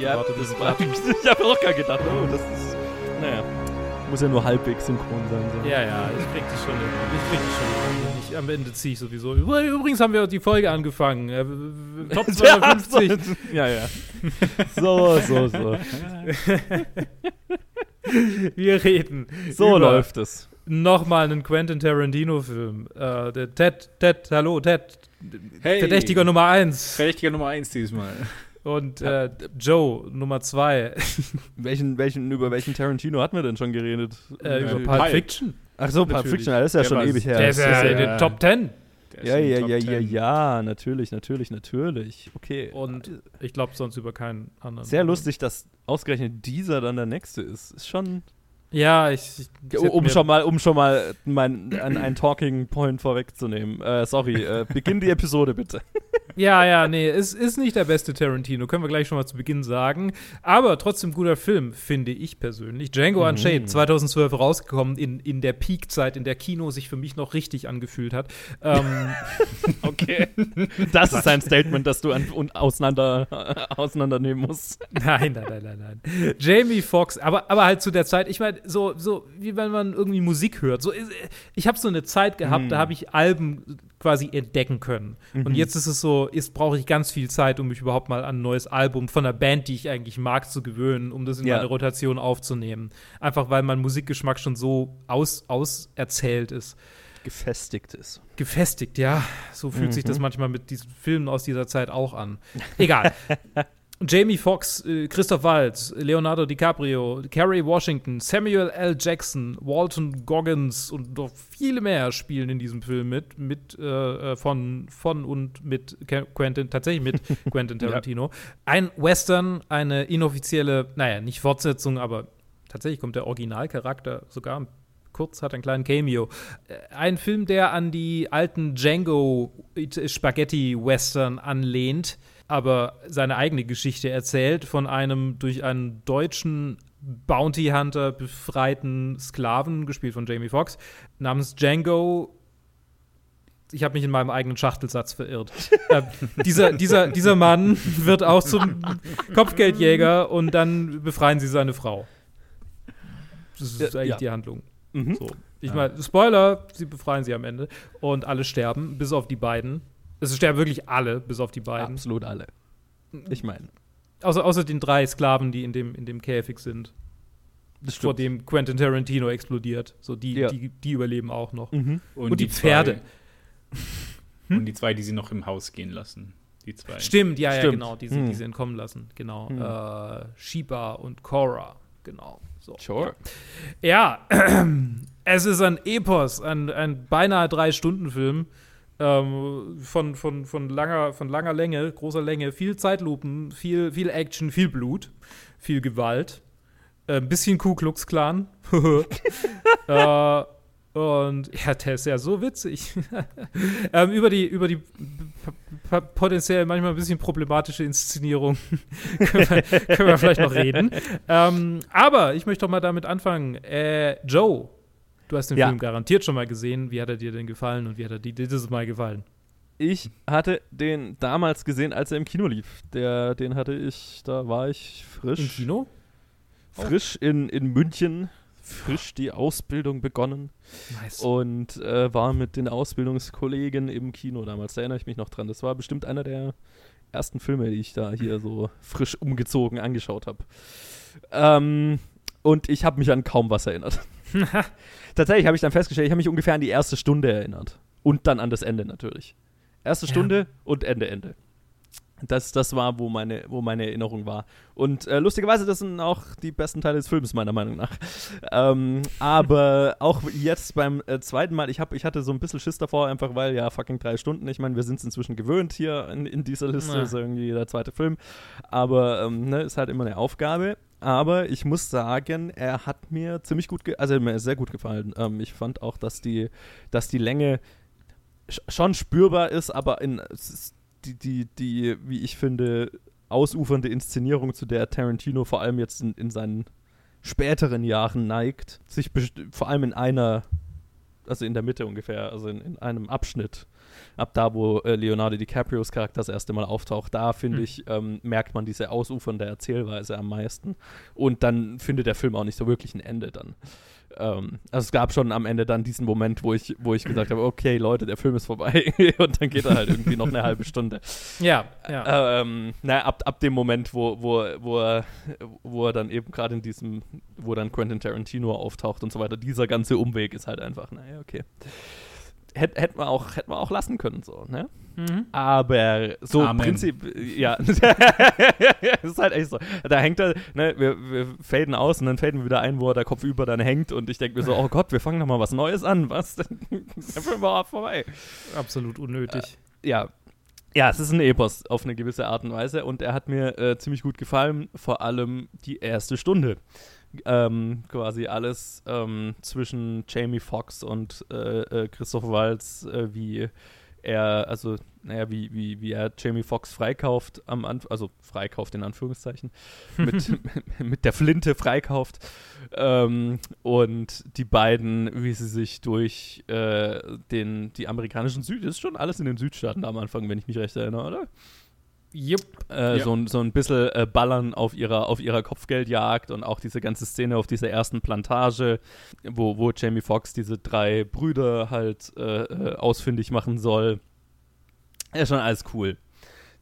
Ja, Warte, das war, ich habe auch gar gedacht, oh, das ist, naja, muss ja nur halbwegs synchron sein. So. Ja, ja, ich krieg das schon hin. Ich krieg das schon hin. Ich, am Ende ziehe ich sowieso. Übrigens haben wir die Folge angefangen. Äh, Top Ja, 250. so, ja, ja. So, so, so. Wir reden. So über läuft es. Nochmal einen Quentin Tarantino-Film. Äh, der Ted, Ted, hallo, Ted. Hey. Verdächtiger Nummer 1. Verdächtiger Nummer 1 diesmal. Und äh, Joe, Nummer 2. Welchen, welchen, über welchen Tarantino hatten wir denn schon geredet? äh, über Pulp. Fiction. Ach so, Pulp. Fiction, das ist ja Der schon war- ewig her. Der ist ja in ja- den Top 10. Der ist ja, ja, ja, ja, 10. ja, natürlich, natürlich, natürlich. Okay. Und ich glaube sonst über keinen anderen. Sehr lustig, dass ausgerechnet dieser dann der nächste ist. Ist schon. Ja, ich. ich Um schon mal, um schon mal mein, ein, ein Talking Point vorwegzunehmen. Äh, sorry, äh, beginn die Episode bitte. Ja, ja, nee, es ist nicht der beste Tarantino, können wir gleich schon mal zu Beginn sagen. Aber trotzdem guter Film, finde ich persönlich. Django Mhm. Unchained, 2012 rausgekommen, in, in der Peakzeit, in der Kino sich für mich noch richtig angefühlt hat. Ähm, Okay. Das ist ein Statement, das du an, und auseinander, äh, auseinandernehmen musst. nein, nein, nein, nein, nein. Jamie Foxx, aber, aber halt zu der Zeit, ich meine, so, so wie wenn man irgendwie Musik hört. So, ist- ich habe so eine Zeit gehabt, Mhm. da habe ich Alben quasi entdecken können. Und jetzt ist es so, jetzt brauche ich ganz viel Zeit, um mich überhaupt mal an ein neues Album von einer Band, die ich eigentlich mag, zu gewöhnen, um das in Ja. meine Rotation aufzunehmen. Einfach weil mein Musikgeschmack schon so aus, auserzählt ist. Gefestigt ist. Gefestigt, ja. So fühlt sich das manchmal mit diesen Filmen aus dieser Zeit auch an. Egal. Jamie Foxx, äh, Christoph Waltz, Leonardo DiCaprio, Kerry Washington, Samuel L. Jackson, Walton Goggins und noch viele mehr spielen in diesem Film mit, mit äh, äh, von, von und mit Quentin, tatsächlich mit Quentin Tarantino. Ein Western, eine inoffizielle, naja, nicht Fortsetzung, aber tatsächlich kommt der Originalcharakter sogar kurz, hat einen kleinen Cameo. Äh, Ein Film, der an die alten Django Spaghetti Western anlehnt, aber seine eigene Geschichte erzählt von einem durch einen deutschen Bounty Hunter befreiten Sklaven, gespielt von Jamie Foxx, namens Django. Ich habe mich in meinem eigenen Schachtelsatz verirrt. äh, dieser, dieser, dieser Mann wird auch zum Kopfgeldjäger und dann befreien sie seine Frau. Das ist eigentlich ja. die Handlung. Mhm. So. Ich meine, Spoiler, sie befreien sie am Ende und alle sterben, bis auf die beiden. Es sterben wirklich alle, bis auf die beiden. Absolut alle. Ich meine, Außer, außer den drei Sklaven, die in dem, in dem Käfig sind, das vor dem Quentin Tarantino explodiert. So, die, Ja. die, die überleben auch noch. Mhm. Und die Pferde. Zwei, und die zwei, die sie noch im Haus gehen lassen. Die zwei. Stimmt, ja, ja, Stimmt. genau, die sie, Hm. die sie entkommen lassen. Genau. Hm. Äh, Sheba und Cora. Genau. So. Sure. Ja, es ist ein Epos, ein, ein beinahe Drei-Stunden-Film. Ähm, von, von, von, langer, von langer Länge, großer Länge, viel Zeitlupen, viel, viel Action, viel Blut, viel Gewalt. Äh, Ein bisschen Ku Klux Klan. äh, und ja, der ist ja so witzig. ähm, über die, über die potenziell manchmal ein bisschen problematische Inszenierung können, wir, können wir vielleicht noch reden. Ähm, aber ich möchte doch mal damit anfangen. Äh, Joe, du hast den Ja. Film garantiert schon mal gesehen. Wie hat er dir denn gefallen und wie hat er dir dieses Mal gefallen? Ich hatte den damals gesehen, als er im Kino lief. Der, den hatte ich, da war ich frisch. Im Kino? Frisch in, in München, frisch die Ausbildung begonnen Nice. und äh, war mit den Ausbildungskollegen im Kino damals. Da erinnere ich mich noch dran. Das war bestimmt einer der ersten Filme, die ich da hier so frisch umgezogen angeschaut habe. Ähm, und ich habe mich an kaum was erinnert. Tatsächlich habe ich dann festgestellt, ich habe mich ungefähr an die erste Stunde erinnert. Und dann an das Ende natürlich. Erste Ja. Stunde und Ende, Ende. Das, das war, wo meine, wo meine Erinnerung war. Und äh, lustigerweise, das sind auch die besten Teile des Films, meiner Meinung nach. Ähm, aber auch jetzt beim äh, zweiten Mal, ich, hab, ich hatte so ein bisschen Schiss davor, einfach weil ja fucking drei Stunden. Ich meine, wir sind es inzwischen gewöhnt hier in, in dieser Liste, Ja. ist irgendwie jeder zweite Film. Aber ähm, ne, ist halt immer eine Aufgabe. Aber ich muss sagen, er hat mir ziemlich gut, also mir sehr gut gefallen. Ähm, ich fand auch, dass die, dass die Länge sch schon spürbar ist, aber in ist die, die, die, wie ich finde, ausufernde Inszenierung, zu der Tarantino vor allem jetzt in, in seinen späteren Jahren neigt, sich vor allem in einer, also in der Mitte ungefähr, also in, in einem Abschnitt, ab da, wo äh, Leonardo DiCaprios Charakter das erste Mal auftaucht, da finde Hm. ich, ähm, merkt man diese ausufernde Erzählweise am meisten. Und dann findet der Film auch nicht so wirklich ein Ende dann. Ähm, also es gab schon am Ende dann diesen Moment, wo ich, wo ich gesagt habe, okay, Leute, der Film ist vorbei. Und dann geht er halt irgendwie noch eine halbe Stunde. Ja, ja. Ähm, naja, ab, ab dem Moment, wo, wo, wo, er, wo er dann eben gerade in diesem, wo dann Quentin Tarantino auftaucht und so weiter, dieser ganze Umweg ist halt einfach, naja, okay. Hätte hätt man, auch- hätt man auch lassen können, so, ne? Mhm. Aber so Amen. Prinzip, ja. das ist halt echt so. Da hängt er, ne, wir, wir faden aus und dann faden wir wieder ein, wo er der Kopf über dann hängt und ich denke mir so, oh Gott, wir fangen noch mal was Neues an, was? Film war vorbei Absolut unnötig. ja. Ja, es ist ein Epos auf eine gewisse Art und Weise und er hat mir äh, ziemlich gut gefallen, vor allem die erste Stunde. Ähm, quasi alles ähm, zwischen Jamie Foxx und äh, äh, Christoph Waltz, äh, wie er, also, naja, wie, wie, wie er Jamie Foxx freikauft am Anfang, also freikauft in Anführungszeichen, mit, mit der Flinte freikauft. Ähm, und die beiden, wie sie sich durch äh, den, die amerikanischen Süd, ist schon alles in den Südstaaten am Anfang, wenn ich mich recht erinnere, oder? Jupp. Äh, Ja. so, ein, so ein bisschen äh, Ballern auf ihrer, auf ihrer Kopfgeldjagd und auch diese ganze Szene auf dieser ersten Plantage, wo, wo Jamie Foxx diese drei Brüder halt äh, äh, ausfindig machen soll. Ja, schon alles cool.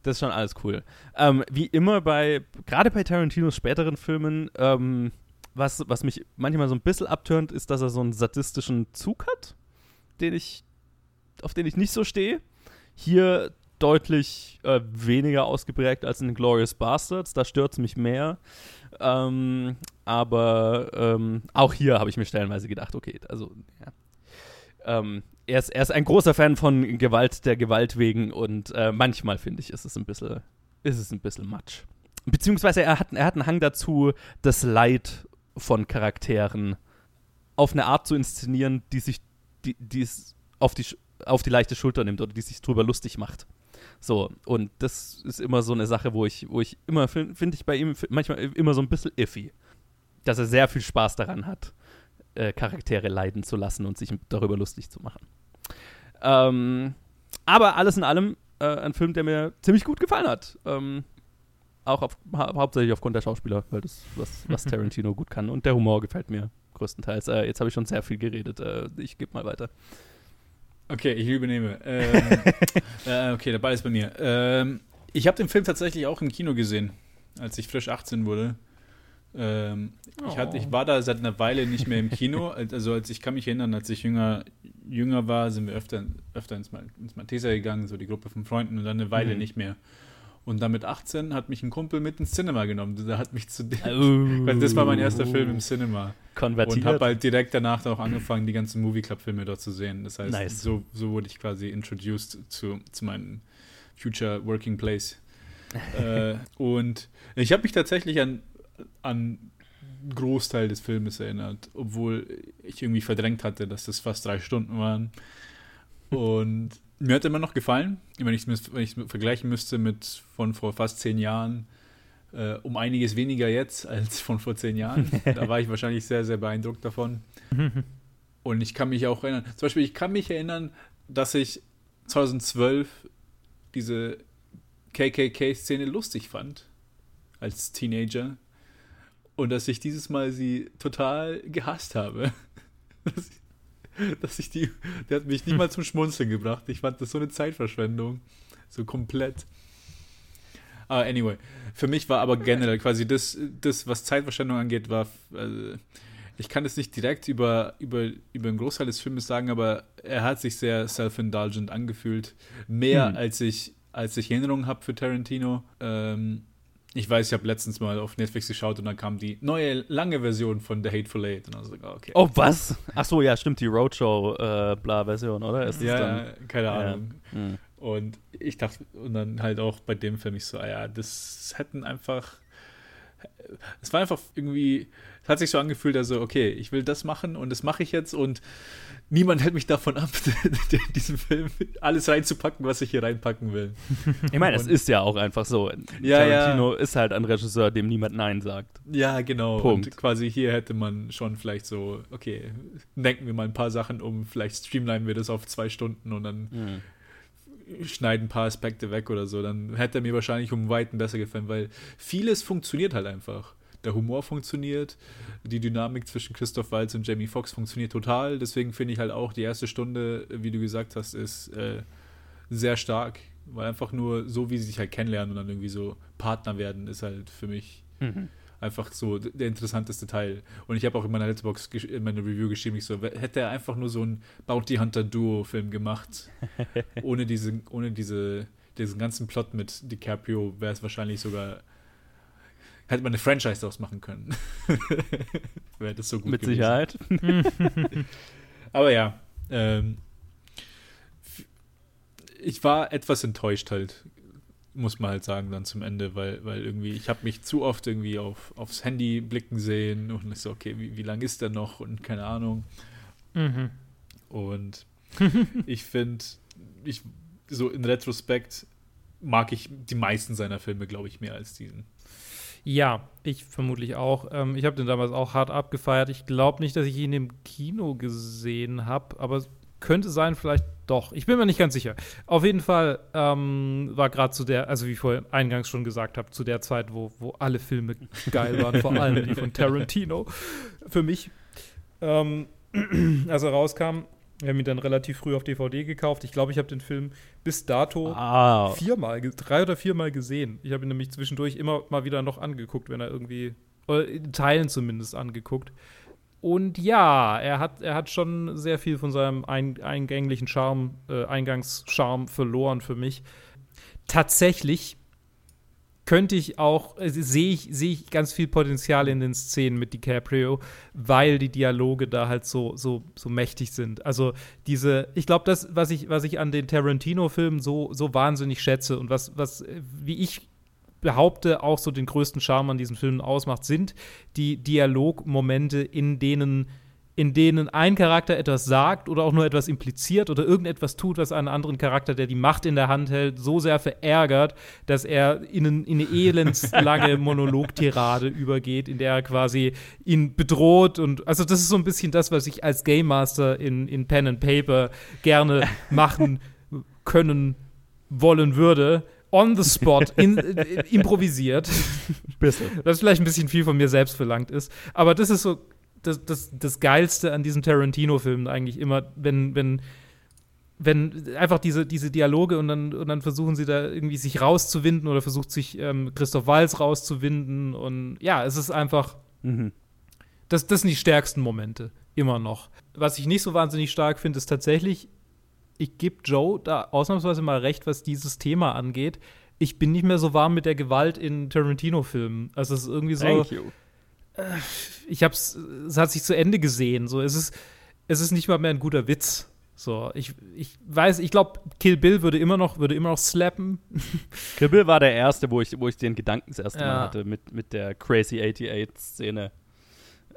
Das ist schon alles cool. Ähm, wie immer bei, gerade bei Tarantinos späteren Filmen, ähm, was, was mich manchmal so ein bisschen abtönt, ist, dass er so einen sadistischen Zug hat, den ich, auf den ich nicht so stehe. Hier deutlich äh, weniger ausgeprägt als in Glorious Bastards. Da stört es mich mehr. Ähm, aber ähm, auch hier habe ich mir stellenweise gedacht, okay, also ja. Ähm, er, ist, er ist ein großer Fan von Gewalt der Gewalt wegen und äh, manchmal finde ich, ist es ein bisschen, ist es ein bisschen matsch. Beziehungsweise er hat, er hat einen Hang dazu, das Leid von Charakteren auf eine Art zu inszenieren, die sich, die, die es auf die, auf die leichte Schulter nimmt oder die sich drüber lustig macht. So, und das ist immer so eine Sache, wo ich, wo ich immer, finde find ich bei ihm manchmal immer so ein bisschen iffy. Dass er sehr viel Spaß daran hat, äh, Charaktere leiden zu lassen und sich darüber lustig zu machen. Ähm, aber alles in allem äh, ein Film, der mir ziemlich gut gefallen hat. Ähm, auch auf, hau hauptsächlich aufgrund der Schauspieler, weil das, was, was Tarantino gut kann. Und der Humor gefällt mir größtenteils. Äh, jetzt habe ich schon sehr viel geredet. Äh, ich gebe mal weiter. Okay, ich übernehme. Ähm, äh, okay, der Ball ist bei mir. Ähm, ich habe den Film tatsächlich auch im Kino gesehen, als ich frisch 18 wurde. Ähm, ich, hatte, ich war da seit einer Weile nicht mehr im Kino. Also als ich kann mich erinnern, als ich jünger, jünger war, sind wir öfter, öfter ins, Mal- ins Malteser gegangen, so die Gruppe von Freunden und dann eine Weile Mhm. nicht mehr. Und dann mit 18 hat mich ein Kumpel mit ins Cinema genommen. Der hat mich zu. Weil das war mein erster Film im Cinema. Konvertiert. Und habe halt direkt danach auch angefangen, die ganzen Movie Club-Filme dort zu sehen. Das heißt, Nice. so, so wurde ich quasi introduced zu, zu meinem Future Working Place. äh, und ich habe mich tatsächlich an, an einen Großteil des Filmes erinnert, obwohl ich irgendwie verdrängt hatte, dass das fast drei Stunden waren. Und mir hat immer noch gefallen, wenn ich es vergleichen müsste mit von vor fast zehn Jahren, äh, um einiges weniger jetzt als von vor zehn Jahren. da war ich wahrscheinlich sehr, sehr beeindruckt davon. Und ich kann mich auch erinnern, zum Beispiel, ich kann mich erinnern, dass ich 2012 diese KKK-Szene lustig fand als Teenager und dass ich dieses Mal sie total gehasst habe. dass, ich, dass ich die, der hat mich nicht mal zum Schmunzeln gebracht. Ich fand das so eine Zeitverschwendung, so komplett. Ah, anyway, für mich war aber generell quasi das, das was Zeitverschwendung angeht, war, äh, ich kann es nicht direkt über, über, über einen Großteil des Filmes sagen, aber er hat sich sehr self-indulgent angefühlt. Mehr Hm. als ich, als ich Erinnerungen habe für Tarantino. Ähm, ich weiß, ich habe letztens mal auf Netflix geschaut und dann kam die neue lange Version von The Hateful Eight und dann so, ah, okay. Oh, was? Ach so, ja, stimmt, die Roadshow-Bla-Version, oder? Ist ja, dann? ja, keine Ja. Ahnung. Hm. Und ich dachte, und dann halt auch bei dem Film, ich so, ah ja, das hätten einfach, es war einfach irgendwie, es hat sich so angefühlt, also, okay, ich will das machen und das mache ich jetzt und niemand hält mich davon ab, in diesem Film alles reinzupacken, was ich hier reinpacken will. Ich meine, Und- ist ja auch einfach so. Ja, Tarantino ist halt ein Regisseur, dem niemand Nein sagt. Ja, genau. Punkt. Und quasi hier hätte man schon vielleicht so, okay, denken wir mal ein paar Sachen um, vielleicht streamlinen wir das auf zwei Stunden und dann schneide ein paar Aspekte weg oder so, dann hätte er mir wahrscheinlich um Weiten besser gefallen, weil vieles funktioniert halt einfach. Der Humor funktioniert, die Dynamik zwischen Christoph Waltz und Jamie Foxx funktioniert total. Deswegen finde ich halt auch, die erste Stunde, wie du gesagt hast, ist äh, sehr stark. Weil einfach nur so, wie sie sich halt kennenlernen und dann irgendwie so Partner werden, ist halt für mich mhm. einfach so der interessanteste Teil. Und ich habe auch in meiner Letterbox in meiner Review geschrieben, ich so, hätte er einfach nur so einen Bounty Hunter Duo-Film gemacht, ohne diese, ohne diese, diesen ganzen Plot mit DiCaprio, wäre es wahrscheinlich sogar hätte man eine Franchise daraus machen können. Wäre das so gut Mit gewesen. Sicherheit. Aber ja, ähm, ich war etwas enttäuscht halt, muss man halt sagen, dann zum Ende, weil, weil irgendwie, ich habe mich zu oft irgendwie auf, aufs Handy blicken sehen und ich so, okay, wie, wie lange ist der noch und keine Ahnung. Mhm. Und ich finde, ich so in Retrospekt mag ich die meisten seiner Filme, glaube ich, mehr als diesen. Ja, ich vermutlich auch. Ähm, ich habe den damals auch hart abgefeiert. Ich glaube nicht, dass ich ihn im Kino gesehen habe, aber es könnte sein, vielleicht doch. Ich bin mir nicht ganz sicher. Auf jeden Fall ähm, war gerade zu der, also wie ich vorhin eingangs schon gesagt habe, zu der Zeit, wo, wo alle Filme geil waren, vor allem die von Tarantino, für mich. Ähm, als er rauskam, wir haben ihn dann relativ früh auf DVD gekauft. Ich glaube, ich habe den Film bis dato ah. viermal, drei oder viermal gesehen. Ich habe ihn nämlich zwischendurch immer mal wieder noch angeguckt, wenn er irgendwie, in Teilen zumindest angeguckt. Und ja, er hat, er hat schon sehr viel von seinem ein, eingänglichen Charme, äh, Eingangscharme verloren für mich. Tatsächlich könnte ich auch, äh, sehe ich, sehe ich ganz viel Potenzial in den Szenen mit DiCaprio, weil die Dialoge da halt so, so, so mächtig sind. Also diese, ich glaube, das, was ich, was ich an den Tarantino-Filmen so, so wahnsinnig schätze und was, was, äh, wie ich behaupte, auch so den größten Charme an diesen Filmen ausmacht, sind die Dialogmomente, in denen in denen ein Charakter etwas sagt oder auch nur etwas impliziert oder irgendetwas tut, was einen anderen Charakter, der die Macht in der Hand hält, so sehr verärgert, dass er in, in eine elendslange Monologtirade übergeht, in der er quasi ihn bedroht und also das ist so ein bisschen das, was ich als Game Master in, in Pen and Paper gerne machen können wollen würde on the spot, in, äh, improvisiert. Was vielleicht ein bisschen viel von mir selbst verlangt ist. Aber das ist so das, das, das Geilste an diesen Tarantino-Filmen eigentlich immer, wenn, wenn, wenn einfach diese, diese Dialoge und dann, und dann versuchen sie da irgendwie sich rauszuwinden oder versucht sich ähm, Christoph Walz rauszuwinden und ja, es ist einfach, mhm. das, das sind die stärksten Momente, immer noch. Was ich nicht so wahnsinnig stark finde, ist tatsächlich, ich gebe Joe da ausnahmsweise mal recht, was dieses Thema angeht. Ich bin nicht mehr so warm mit der Gewalt in Tarantino-Filmen. Also es ist irgendwie so. Thank you ich hab's, es hat sich zu Ende gesehen. So, es ist, es ist nicht mal mehr ein guter Witz. So, ich, ich weiß, ich glaube, Kill Bill würde immer noch, würde immer noch slappen. Kill Bill war der erste, wo ich, wo ich den Gedanken das erste ja. Mal hatte, mit, mit der Crazy 88-Szene.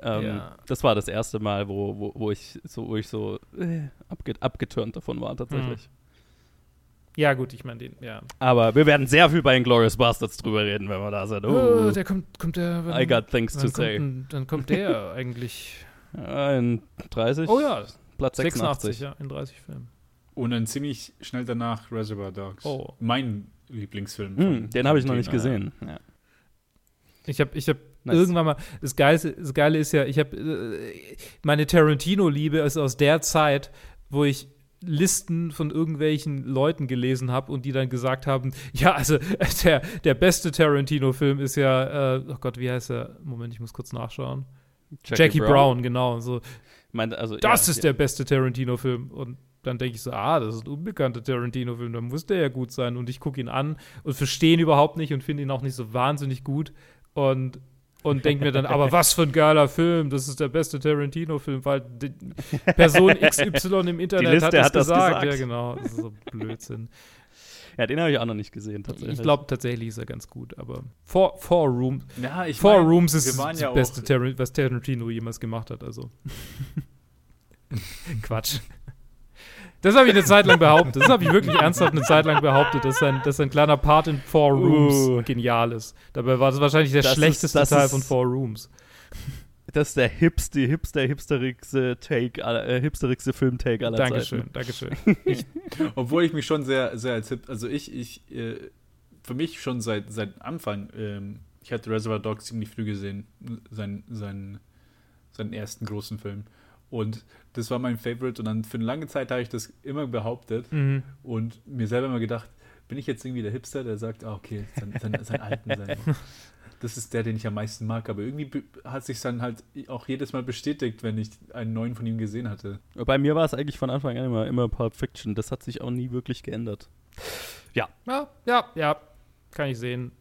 Ähm, ja. Das war das erste Mal, wo, wo, wo ich so, wo ich so äh, abgeturnt davon war, tatsächlich. Mhm. Ja, gut, ich meine den, ja. Aber wir werden sehr viel bei Inglourious Bastards drüber reden, wenn wir da sind. Oh, oh der kommt, kommt der. Wann, I got things to say. Ein, dann kommt der eigentlich. in 30? Oh ja. Platz 86. 86 ja, in 30 Filmen. Und dann ziemlich schnell danach Reservoir Dogs. Oh. Mein Lieblingsfilm. Hm, den habe ich noch nicht gesehen. Ja. Ich habe ich hab nice. irgendwann mal, das Geile, das Geile ist ja, ich habe, äh, meine Tarantino-Liebe ist aus der Zeit, wo ich Listen von irgendwelchen Leuten gelesen habe und die dann gesagt haben, ja, also der, der beste Tarantino-Film ist ja, äh, oh Gott, wie heißt er? Moment, ich muss kurz nachschauen. Jackie, Jackie Brown. Brown. genau. So, meine, also, das ja, ist ja. der beste Tarantino-Film. Und dann denke ich so, ah, das ist ein unbekannter Tarantino-Film, dann muss der ja gut sein. Und ich gucke ihn an und verstehe ihn überhaupt nicht und finde ihn auch nicht so wahnsinnig gut. Und und denke mir dann, aber was für ein geiler Film, das ist der beste Tarantino-Film, weil Person XY im Internet hat, hat das gesagt. gesagt. Ja, genau, das ist so Blödsinn. Ja, den habe ich auch noch nicht gesehen, tatsächlich. Ich glaube, tatsächlich ist er ganz gut, aber Four, Four, Room, ja, ich Four mein, Rooms ist das ja beste, Tar was Tarantino jemals gemacht hat, also. Quatsch. Das habe ich eine Zeit lang behauptet. Das habe ich wirklich ernsthaft eine Zeit lang behauptet, dass ein, dass ein kleiner Part in Four Rooms uh. genial ist. Dabei war das wahrscheinlich der das schlechteste ist, Teil ist, von Four Rooms. Das ist der hipste, hipster, hipsterigste Take, äh, hipsterigste Film-Take aller Dankeschön, Zeiten. Dankeschön, Dankeschön. Obwohl ich mich schon sehr, sehr als hip, also ich, ich, äh, für mich schon seit, seit Anfang, ähm, ich hatte Reservoir Dogs ziemlich früh gesehen, seinen, seinen, seinen ersten großen Film. Und das war mein Favorite und dann für eine lange Zeit habe ich das immer behauptet Mhm. und mir selber immer gedacht, bin ich jetzt irgendwie der Hipster, der sagt, ah, okay, sein, sein, sein alten, sein, das ist der, den ich am meisten mag. Aber irgendwie hat sich dann halt auch jedes Mal bestätigt, wenn ich einen neuen von ihm gesehen hatte. Bei mir war es eigentlich von Anfang an immer, immer Pulp Fiction. Das hat sich auch nie wirklich geändert. Ja, ja, ja, kann ich sehen.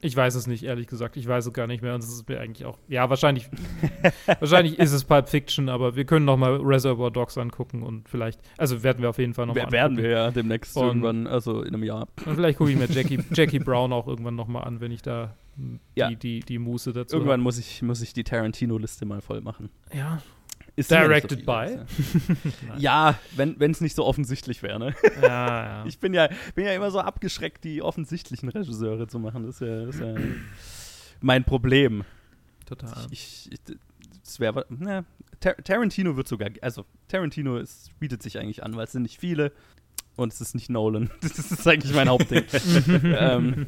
Ich weiß es nicht, ehrlich gesagt. Ich weiß es gar nicht mehr. Und es ist mir eigentlich auch. Ja, wahrscheinlich. wahrscheinlich ist es Pulp Fiction, aber wir können noch mal Reservoir Dogs angucken und vielleicht. Also werden wir auf jeden Fall noch mal Wer- Werden wir ja demnächst Und- irgendwann, also in einem Jahr. Und vielleicht gucke ich mir Jackie, Jackie Brown auch irgendwann noch mal an, wenn ich da die, Ja. die, die Muße dazu Irgendwann muss ich, muss ich die Tarantino-Liste mal voll machen. hab. Ja. Ist Directed so by? Ja, wenn es nicht so offensichtlich wäre, ne? Ja, ja. Ich bin ja, bin ja immer so abgeschreckt, die offensichtlichen Regisseure zu machen. Das ist ja, das ist ja mein Problem. Total. Ich, ich, das wäre, ne, Tar Tarantino wird sogar, also Tarantino ist, bietet sich eigentlich an, weil es sind nicht viele und es ist nicht Nolan. Das ist eigentlich mein Hauptding. ähm,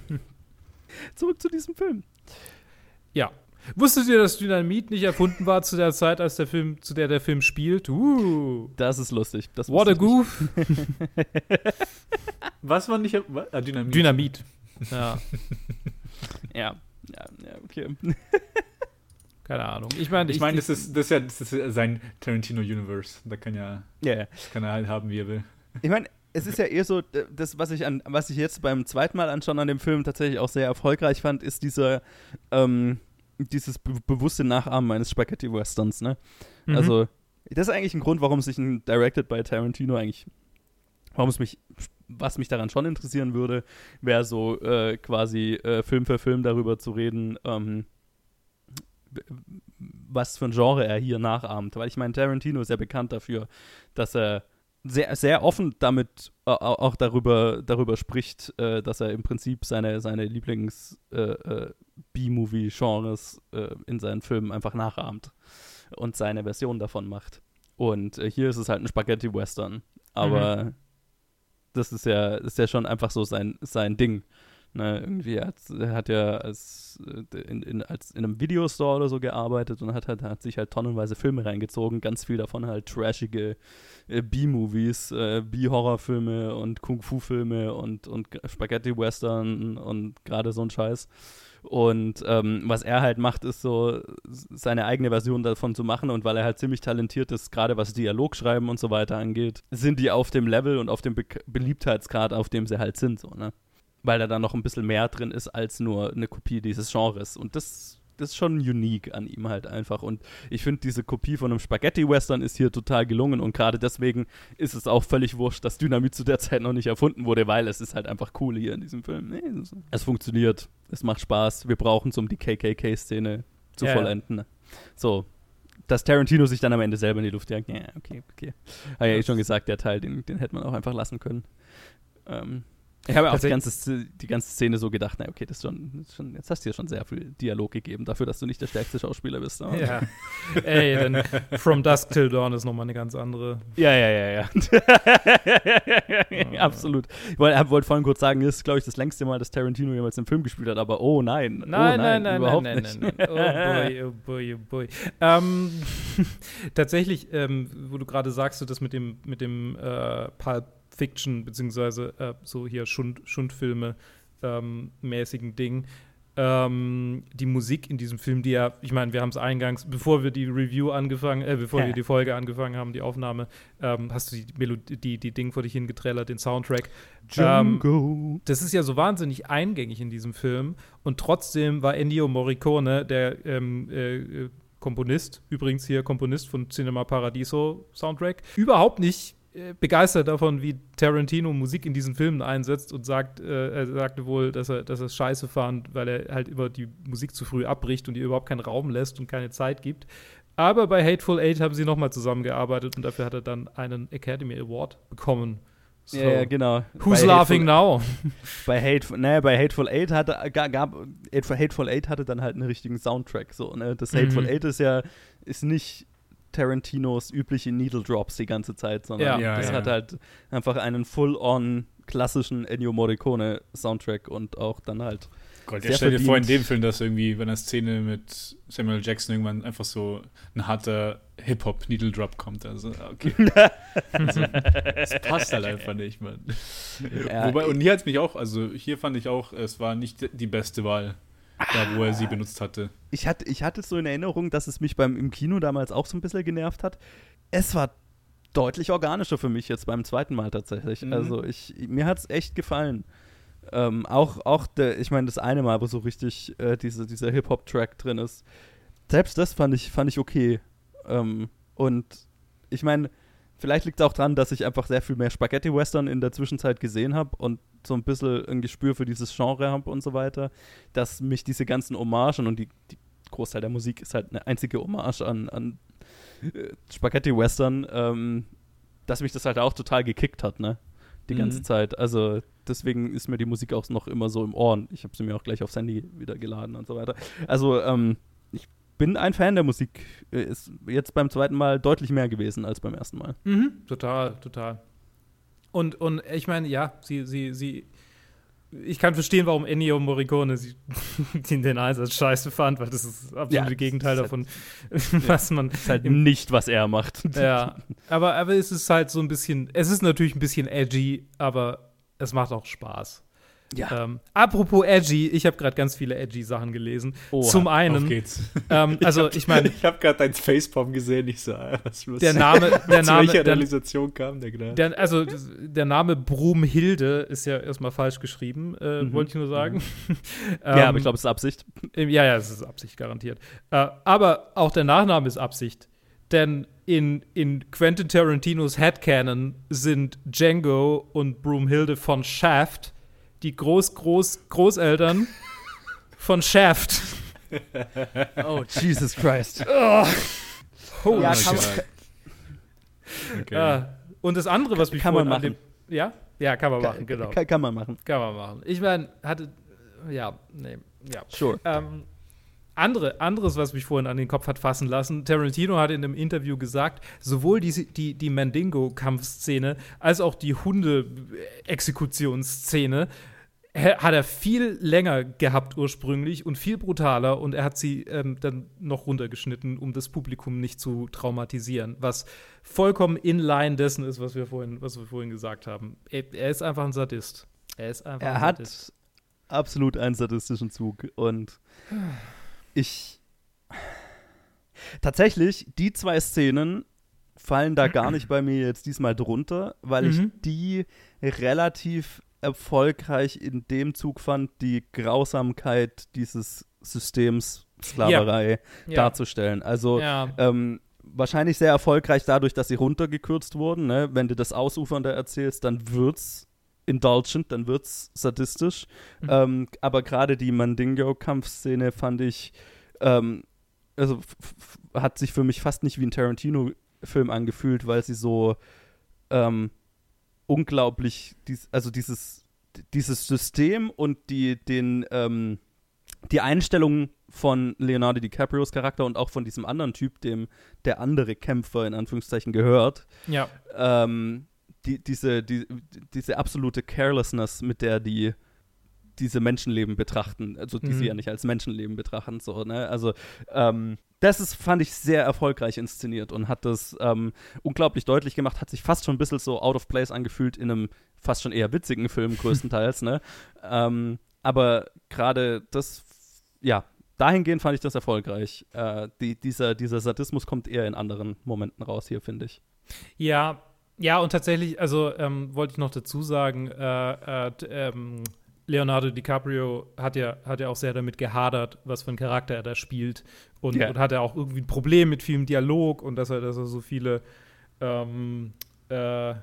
zurück zu diesem Film. Ja. Wusstet ihr, dass Dynamit nicht erfunden war zu der Zeit, als der Film, zu der der Film spielt? Uh. Das ist lustig. Das What a ich goof. Was war nicht. Ah, Dynamit. Dynamit. Ja, Ja, ja, ja, okay. keine Ahnung. Ich meine, Ich meine, das ist, das, ist ja, das ist sein Tarantino-Universe. Da kann ja, Ja, ja. kann er halt haben, wie er will. Ich meine, es ist ja eher so, das, was ich an, was ich jetzt beim zweiten Mal anschauen an dem Film tatsächlich auch sehr erfolgreich fand, ist dieser, ähm, dieses be bewusste Nachahmen eines Spaghetti-Westerns, ne? Mhm. Also, das ist eigentlich ein Grund, warum sich ein Directed by Tarantino eigentlich, warum es mich, was mich daran schon interessieren würde, wäre so äh, quasi äh, Film für Film darüber zu reden, ähm, was für ein Genre er hier nachahmt. Weil ich meine, Tarantino ist ja bekannt dafür, dass er sehr, sehr offen damit äh, au- auch darüber, darüber spricht, äh, dass er im Prinzip seine, seine Lieblings-B-Movie-Genres äh, in seinen Filmen einfach nachahmt und seine Version davon macht. Und äh, hier ist es halt ein Spaghetti-Western. Aber das ist ja, ist ja schon einfach so sein, sein Ding. Ne, irgendwie er hat, hat ja als, äh, in, in, als in einem Videostore oder so gearbeitet und hat, hat, hat sich halt tonnenweise Filme reingezogen, ganz viel davon halt trashige äh, B-Movies, äh, B-Horrorfilme und Kung-Fu-Filme und, und Spaghetti-Western und gerade so ein Scheiß. Und ähm, was er halt macht, ist so seine eigene Version davon zu machen. Und weil er halt ziemlich talentiert ist, gerade was Dialogschreiben und so weiter angeht, sind die auf dem Level und auf dem Be Beliebtheitsgrad, auf dem sie halt sind, so, ne? Weil da dann noch ein bisschen mehr drin ist als nur eine Kopie dieses Genres. Und das, das ist schon unique an ihm halt einfach. Und ich finde, diese Kopie von einem Spaghetti-Western ist hier total gelungen. Und gerade deswegen ist es auch völlig wurscht, dass Dynamit zu der Zeit noch nicht erfunden wurde, weil es ist halt einfach cool hier in diesem Film. Nee, es, es funktioniert. Es macht Spaß. Wir brauchen es, um die KKK-Szene zu Ja, ja. vollenden. So. Dass Tarantino sich dann am Ende selber in die Luft jagt. Ja, okay, okay. Habe ja eh schon gesagt, der Teil, den, den hätte man auch einfach lassen können. Ähm, ich habe ja auch die ganze, die ganze Szene so gedacht, na okay, das ist schon, das ist schon, jetzt hast du ja schon sehr viel Dialog gegeben dafür, dass du nicht der stärkste Schauspieler bist. ne? Ja. Ey, dann From Dusk Till Dawn ist nochmal eine ganz andere. Ja, ja, ja, ja. Absolut. Ich wollte wollt vorhin kurz sagen, das ist, glaube ich, das längste Mal, dass Tarantino jemals einen Film gespielt hat, aber oh nein. Nein, oh, nein, nein, nein, überhaupt nein, nicht. nein, nein. Oh boy, oh boy, oh boy. Ähm, tatsächlich, ähm, wo du gerade sagst, so das mit dem, mit dem äh, Pulp Fiction, beziehungsweise äh, so hier Schund, Schundfilme ähm, mäßigen Ding. Ähm, die Musik in diesem Film, die ja, ich meine, wir haben es eingangs, bevor wir die Review angefangen, äh, bevor Ja. wir die Folge angefangen haben, die Aufnahme, ähm, hast du die Melodie, die, die Ding vor dich hingetrellert, den Soundtrack. Ähm, Django. das ist ja so wahnsinnig eingängig in diesem Film und trotzdem war Ennio Morricone, der ähm, äh, Komponist, übrigens hier Komponist von Cinema Paradiso Soundtrack, überhaupt nicht begeistert davon, wie Tarantino Musik in diesen Filmen einsetzt und sagt, äh, er sagte wohl, dass er, dass er es scheiße fand, weil er halt immer die Musik zu früh abbricht und ihr überhaupt keinen Raum lässt und keine Zeit gibt. Aber bei Hateful Eight haben sie nochmal zusammengearbeitet und dafür hat er dann einen Academy Award bekommen So. Ja, ja, genau. Who's bei laughing Hateful, now? Bei, Hateful, nee, bei Hateful Eight hatte, gab, Hateful Eight hatte dann halt einen richtigen Soundtrack. So, ne? Das Hateful mhm. Eight ist ja ist nicht Tarantinos übliche Needle Drops die ganze Zeit, sondern ja. das ja, hat halt einfach einen full-on klassischen Ennio Morricone Soundtrack und auch dann halt Gott, ja, stell dir vor, in dem Film, dass irgendwie, wenn eine Szene mit Samuel Jackson irgendwann einfach so ein harter Hip-Hop-Needle-Drop kommt. Also, okay. also, das passt halt einfach nicht, man. Ja, Wobei, und hier hat es mich auch, also hier fand ich auch, es war nicht die beste Wahl, da wo er sie benutzt hatte. Ich hatte, ich hatte so in Erinnerung, dass es mich beim im Kino damals auch so ein bisschen genervt hat. Es war deutlich organischer für mich jetzt beim zweiten Mal tatsächlich. Mhm. Also ich, mir hat es echt gefallen. Ähm, auch, auch der, ich meine, das eine Mal, wo so richtig äh, diese, dieser Hip-Hop-Track drin ist. Selbst das fand ich, fand ich okay. Ähm, und ich meine, vielleicht liegt es auch daran, dass ich einfach sehr viel mehr Spaghetti-Western in der Zwischenzeit gesehen habe und so ein bisschen ein Gespür für dieses Genre habe und so weiter, dass mich diese ganzen Hommagen und die, die Großteil der Musik ist halt eine einzige Hommage an, an äh, Spaghetti-Western, ähm, dass mich das halt auch total gekickt hat, ne? Die mhm. ganze Zeit. Also deswegen ist mir die Musik auch noch immer so im Ohr. Ich habe sie mir auch gleich aufs Handy wieder geladen und so weiter. Also ähm, bin ein Fan der Musik. Ist jetzt beim zweiten Mal deutlich mehr gewesen als beim ersten Mal. Mhm. Total, total. Und, und ich meine, ja, sie, sie, sie ich kann verstehen, warum Ennio Morricone den Einsatz scheiße fand, weil das ist das absolute ja, Gegenteil halt davon, was man. Ist halt nicht, was er macht. Ja, aber, aber es ist halt so ein bisschen, es ist natürlich ein bisschen edgy, aber es macht auch Spaß. Ja. Ähm, apropos edgy, ich habe gerade ganz viele edgy Sachen gelesen. Oh, Zum einen, auf geht's. Ähm, also ich meine, ich habe gerade dein Facepalm gesehen, ich so, ah, was los? Der Name, der Name, welcher Realisation kam der gerade? also der Name Brumhilde ist ja erstmal falsch geschrieben, äh, mhm. wollte ich nur sagen. Mhm. ähm, ja, aber ich glaube, es ist Absicht. Ja, ja, es ist Absicht garantiert. Äh, aber auch der Nachname ist Absicht, denn in, in Quentin Tarantinos Headcanon sind Django und Broomhilde von Shaft die Groß, Groß, Großeltern von Shaft. Oh, Jesus Christ. Oh. Oh, ja, kann okay. uh, und das andere, was mich kann man machen. Dem, ja? Ja, kann man machen, genau. Kann, kann, man machen. Kann man machen. Ich meine, hatte, ja, nee, ja. Sure. Ähm, andere, anderes, was mich vorhin an den Kopf hat fassen lassen, Tarantino hat in einem Interview gesagt, sowohl die, die, die Mandingo-Kampfszene als auch die Hunde-Exekutionsszene hat er viel länger gehabt ursprünglich und viel brutaler und er hat sie ähm, dann noch runtergeschnitten, um das Publikum nicht zu traumatisieren, was vollkommen in line dessen ist, was wir vorhin, was wir vorhin gesagt haben. Er, er ist einfach ein Sadist. Er ist einfach er ein Sadist. hat absolut einen sadistischen Zug und ich tatsächlich die zwei Szenen fallen da gar nicht bei mir jetzt diesmal drunter, weil mhm. ich die relativ erfolgreich in dem Zug fand, die Grausamkeit dieses Systems Sklaverei ja. darzustellen. Also ja. ähm, wahrscheinlich sehr erfolgreich dadurch, dass sie runtergekürzt wurden. Ne? Wenn du das Ausufernde erzählst, dann wird's indulgent, dann wird's sadistisch. Mhm. Ähm, aber gerade die Mandingo-Kampfszene fand ich, ähm, also hat sich für mich fast nicht wie ein Tarantino-Film angefühlt, weil sie so ähm, unglaublich, dies, also dieses, dieses System und die, den, ähm, die Einstellung von Leonardo DiCaprios Charakter und auch von diesem anderen Typ, dem der andere Kämpfer in Anführungszeichen gehört. Ja. Ähm, die, diese, die, diese absolute Carelessness, mit der die diese Menschenleben betrachten, also die mhm. sie ja nicht als Menschenleben betrachten, so, ne? Also, ähm, das ist, fand ich, sehr erfolgreich inszeniert und hat das ähm, unglaublich deutlich gemacht, hat sich fast schon ein bisschen so out of place angefühlt in einem fast schon eher witzigen Film größtenteils, ne? Ähm, aber gerade das, ja, dahingehend fand ich das erfolgreich. Äh, die, dieser, dieser Sadismus kommt eher in anderen Momenten raus hier, finde ich. Ja, ja, und tatsächlich, also ähm, wollte ich noch dazu sagen, äh, äh, ähm, Leonardo DiCaprio hat ja, hat ja auch sehr damit gehadert, was für einen Charakter er da spielt. Und, yeah. und hat er auch irgendwie ein Problem mit vielem Dialog und dass er, dass er so viele ähm, äh,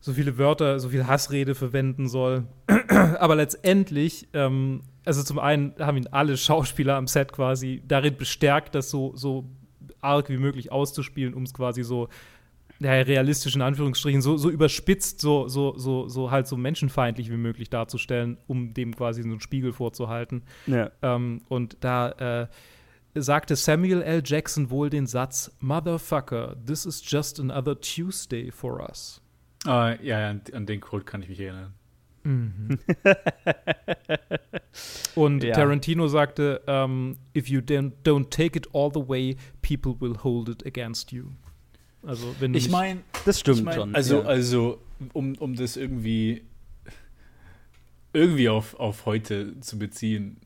so viele Wörter, so viel Hassrede verwenden soll. Aber letztendlich, ähm, also zum einen haben ihn alle Schauspieler am Set quasi darin bestärkt, das so, so arg wie möglich auszuspielen, um es quasi so ja, realistisch in Anführungsstrichen, so, so überspitzt, so, so, so, so halt so menschenfeindlich wie möglich darzustellen, um dem quasi so einen Spiegel vorzuhalten. Ja. Ähm, und da äh, sagte Samuel L. Jackson wohl den Satz: Motherfucker, this is just another Tuesday for us. Ah, ja, an, an den Quote kann ich mich erinnern. Mhm. Und Ja. Tarantino sagte, ähm, if you don't, don't take it all the way, people will hold it against you. Also wenn Ich meine, Das stimmt ich mein, schon. Also, ja. also um, um das irgendwie irgendwie auf, auf heute zu beziehen.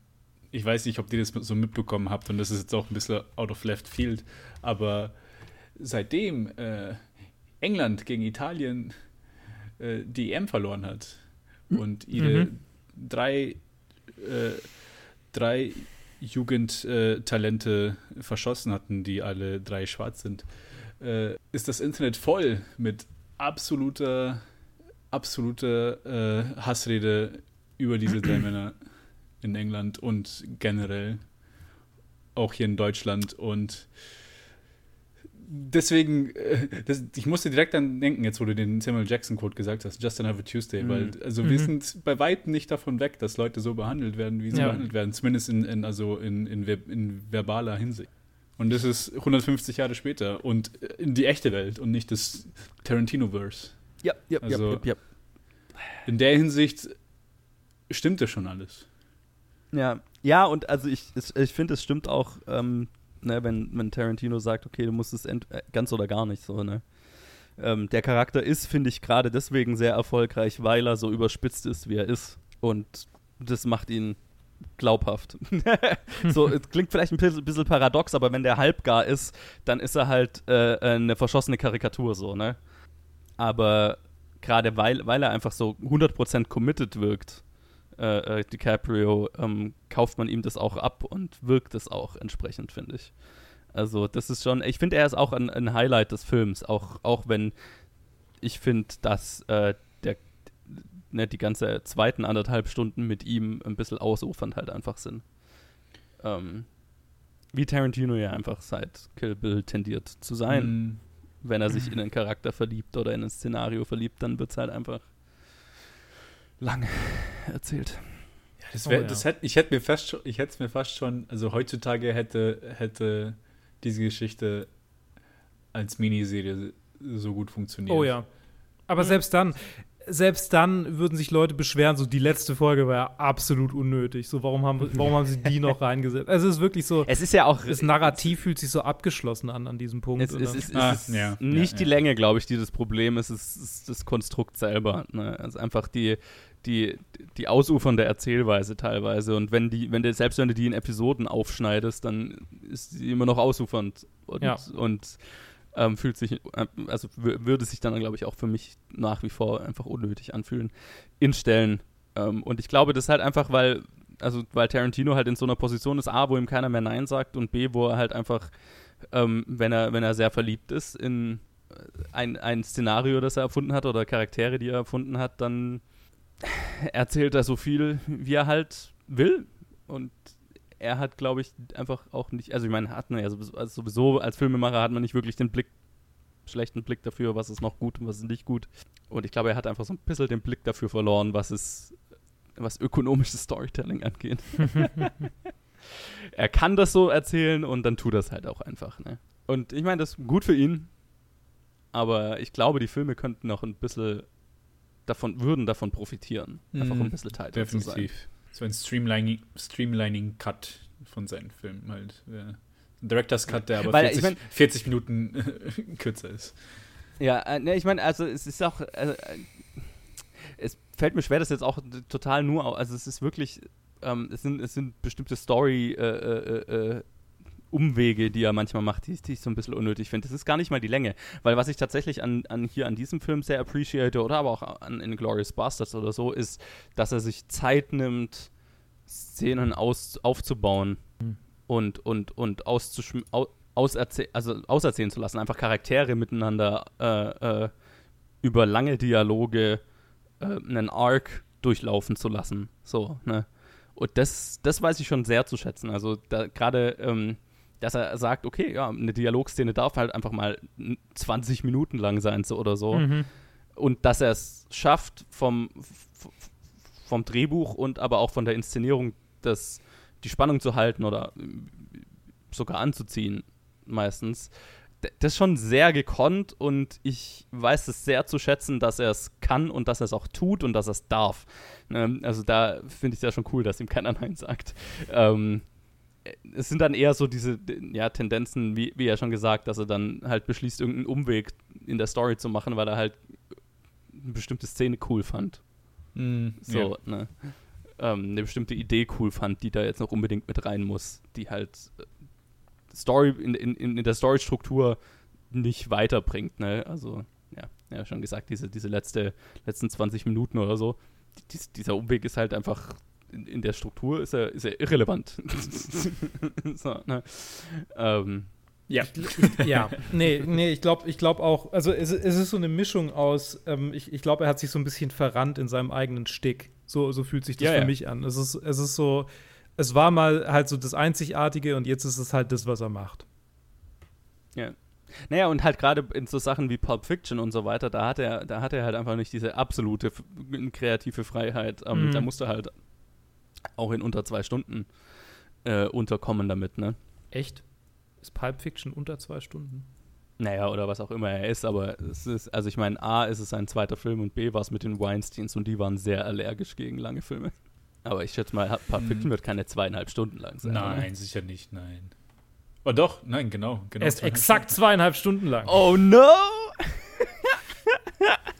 Ich weiß nicht, ob ihr das so mitbekommen habt und das ist jetzt auch ein bisschen out of left field, aber seitdem äh, England gegen Italien äh, die EM verloren hat und ihre Mhm. drei, äh, drei Jugendtalente verschossen hatten, die alle drei schwarz sind, äh, ist das Internet voll mit absoluter, absoluter äh, Hassrede über diese drei Männer in England und generell auch hier in Deutschland und deswegen, äh, das, ich musste direkt an denken, jetzt wo du den Samuel Jackson Quote gesagt hast, Just Another Tuesday, Mhm. weil also wir Mhm. sind bei weitem nicht davon weg, dass Leute so behandelt werden, wie sie Ja. behandelt werden, zumindest in, in also in, in, in verbaler Hinsicht. Und das ist 150 Jahre später und in die echte Welt und nicht das Tarantino-Verse. ja, ja, also- ja, ja, In der Hinsicht stimmt das schon alles. Ja. Ja, und also ich, ich, ich finde, es stimmt auch, ähm, ne, wenn, wenn Tarantino sagt, okay, du musst es äh, ganz oder gar nicht so, ne? Ähm, der Charakter ist, finde ich, gerade deswegen sehr erfolgreich, weil er so überspitzt ist, wie er ist. Und das macht ihn glaubhaft. so, es klingt vielleicht ein bisschen, bisschen paradox, aber wenn der halbgar ist, dann ist er halt äh, eine verschossene Karikatur, so, ne? Aber gerade weil, weil er einfach so 100% committed wirkt, äh, äh, DiCaprio, ähm, kauft man ihm das auch ab und wirkt es auch entsprechend, finde ich. Also, das ist schon, ich finde, er ist auch ein, ein Highlight des Films, auch, auch wenn ich finde, dass äh, der, ne, die ganze zweiten anderthalb Stunden mit ihm ein bisschen ausufernd halt einfach sind. Ähm, wie Tarantino ja einfach seit Kill Bill tendiert zu sein. Mm. Wenn er sich in einen Charakter verliebt oder in ein Szenario verliebt, dann wird es halt einfach lange erzählt. Ja, das Oh, wär, ja. das hätt, ich hätte mir fast schon, ich hätte es mir fast schon, also heutzutage hätte, hätte diese Geschichte als Miniserie so gut funktioniert. Oh ja. Aber selbst dann, selbst dann würden sich Leute beschweren, so die letzte Folge war ja absolut unnötig. So, warum haben, warum haben sie die noch reingesetzt? Also es ist wirklich so, Es ist ja auch. das Narrativ fühlt sich so abgeschlossen an an diesem Punkt. Es, es, ist- es Ah, ist ja, nicht ja, die ja. Länge, glaube ich, die das Problem ist. Es ist das Konstrukt selber. Ne? Also einfach die, die, die ausufernde Erzählweise teilweise. Und wenn die, wenn du, selbst wenn du die in Episoden aufschneidest, dann ist sie immer noch ausufernd und, Ja. und ähm, fühlt sich, äh, also wür- würde sich dann, glaube ich, auch für mich nach wie vor einfach unnötig anfühlen in Stellen. Ähm, und ich glaube, das ist halt einfach, weil, also weil Tarantino halt in so einer Position ist, A, wo ihm keiner mehr Nein sagt und B, wo er halt einfach, ähm, wenn er, wenn er sehr verliebt ist in äh, ein, ein Szenario, das er erfunden hat oder Charaktere, die er erfunden hat, dann erzählt er so viel, wie er halt will. Und er hat, glaube ich, einfach auch nicht, also ich meine, hat man ja sowieso, also sowieso als Filmemacher hat man nicht wirklich den Blick, schlechten Blick dafür, was ist noch gut und was ist nicht gut. Und ich glaube, er hat einfach so ein bisschen den Blick dafür verloren, was ist, was ökonomisches Storytelling angeht. er kann das so erzählen und dann tut er es halt auch einfach. Ne? Und ich meine, das ist gut für ihn, aber ich glaube, die Filme könnten noch ein bisschen davon, würden davon profitieren, einfach Mhm, ein bisschen tighter zu sein. Definitiv. So ein Streamlining, Streamlining Cut von seinen Filmen halt. Ja. Ein Director's Cut, der aber Weil, 40, ich mein- 40 Minuten kürzer ist. Ja, äh, ne, ich meine, also es ist auch, äh, äh, es fällt mir schwer, das jetzt auch total nur, also es ist wirklich, ähm, es, sind, es sind bestimmte Story, äh, äh, äh, Umwege, die er manchmal macht, die, die ich so ein bisschen unnötig finde. Das ist gar nicht mal die Länge, weil was ich tatsächlich an, an hier an diesem Film sehr appreciate oder aber auch an Inglourious Bastards oder so, ist, dass er sich Zeit nimmt, Szenen aus, aufzubauen Mhm. und, und, und auszuschm au, auserze also auserzählen zu lassen, einfach Charaktere miteinander äh, äh, über lange Dialoge äh, einen Arc durchlaufen zu lassen. So, ne? Und das, das weiß ich schon sehr zu schätzen. Also gerade ähm, dass er sagt, okay, ja, eine Dialogszene darf halt einfach mal 20 Minuten lang sein so oder so. Mhm. Und dass er es schafft, vom, vom Drehbuch und aber auch von der Inszenierung das, die Spannung zu halten oder sogar anzuziehen, meistens. Das ist schon sehr gekonnt und ich weiß es sehr zu schätzen, dass er es kann und dass er es auch tut und dass er es darf. Ähm, also da finde ich es ja schon cool, dass ihm keiner Nein sagt. Ähm, es sind dann eher so diese ja, Tendenzen, wie, wie er schon gesagt, dass er dann halt beschließt, irgendeinen Umweg in der Story zu machen, weil er halt eine bestimmte Szene cool fand. Mm, so, ja. ne? Ähm, eine bestimmte Idee cool fand, die da jetzt noch unbedingt mit rein muss, die halt äh, Story in, in, in der Story-Struktur nicht weiterbringt, ne? Also, ja, ja, schon gesagt, diese, diese letzte, letzten 20 Minuten oder so, die, dieser Umweg ist halt einfach in, in der Struktur ist er, ist er irrelevant. so, ne? ähm, ja. ja, nee, nee, ich glaube ich glaub auch, also es, es, ist so eine Mischung aus, ähm, ich, ich glaube, er hat sich so ein bisschen verrannt in seinem eigenen Stick. So, so fühlt sich das ja, für ja. mich an. Es ist, es ist so, es war mal halt so das Einzigartige und jetzt ist es halt das, was er macht. Ja. Naja, und halt gerade in so Sachen wie Pulp Fiction und so weiter, da hat er, da hat er halt einfach nicht diese absolute kreative Freiheit. Ähm, mhm. Da musste halt auch in unter zwei Stunden äh, unterkommen damit, ne? Echt? Ist Pulp Fiction unter zwei Stunden? Naja, oder was auch immer er ist, aber es ist, also ich meine, A ist es ein zweiter Film und B war es mit den Weinsteins und die waren sehr allergisch gegen lange Filme. Aber ich schätze mal, Pulp hm. Fiction wird keine zweieinhalb Stunden lang sein. Nein, oder? sicher nicht, nein. Oh doch, nein, genau. genau er ist exakt zweieinhalb Stunden lang. Oh no!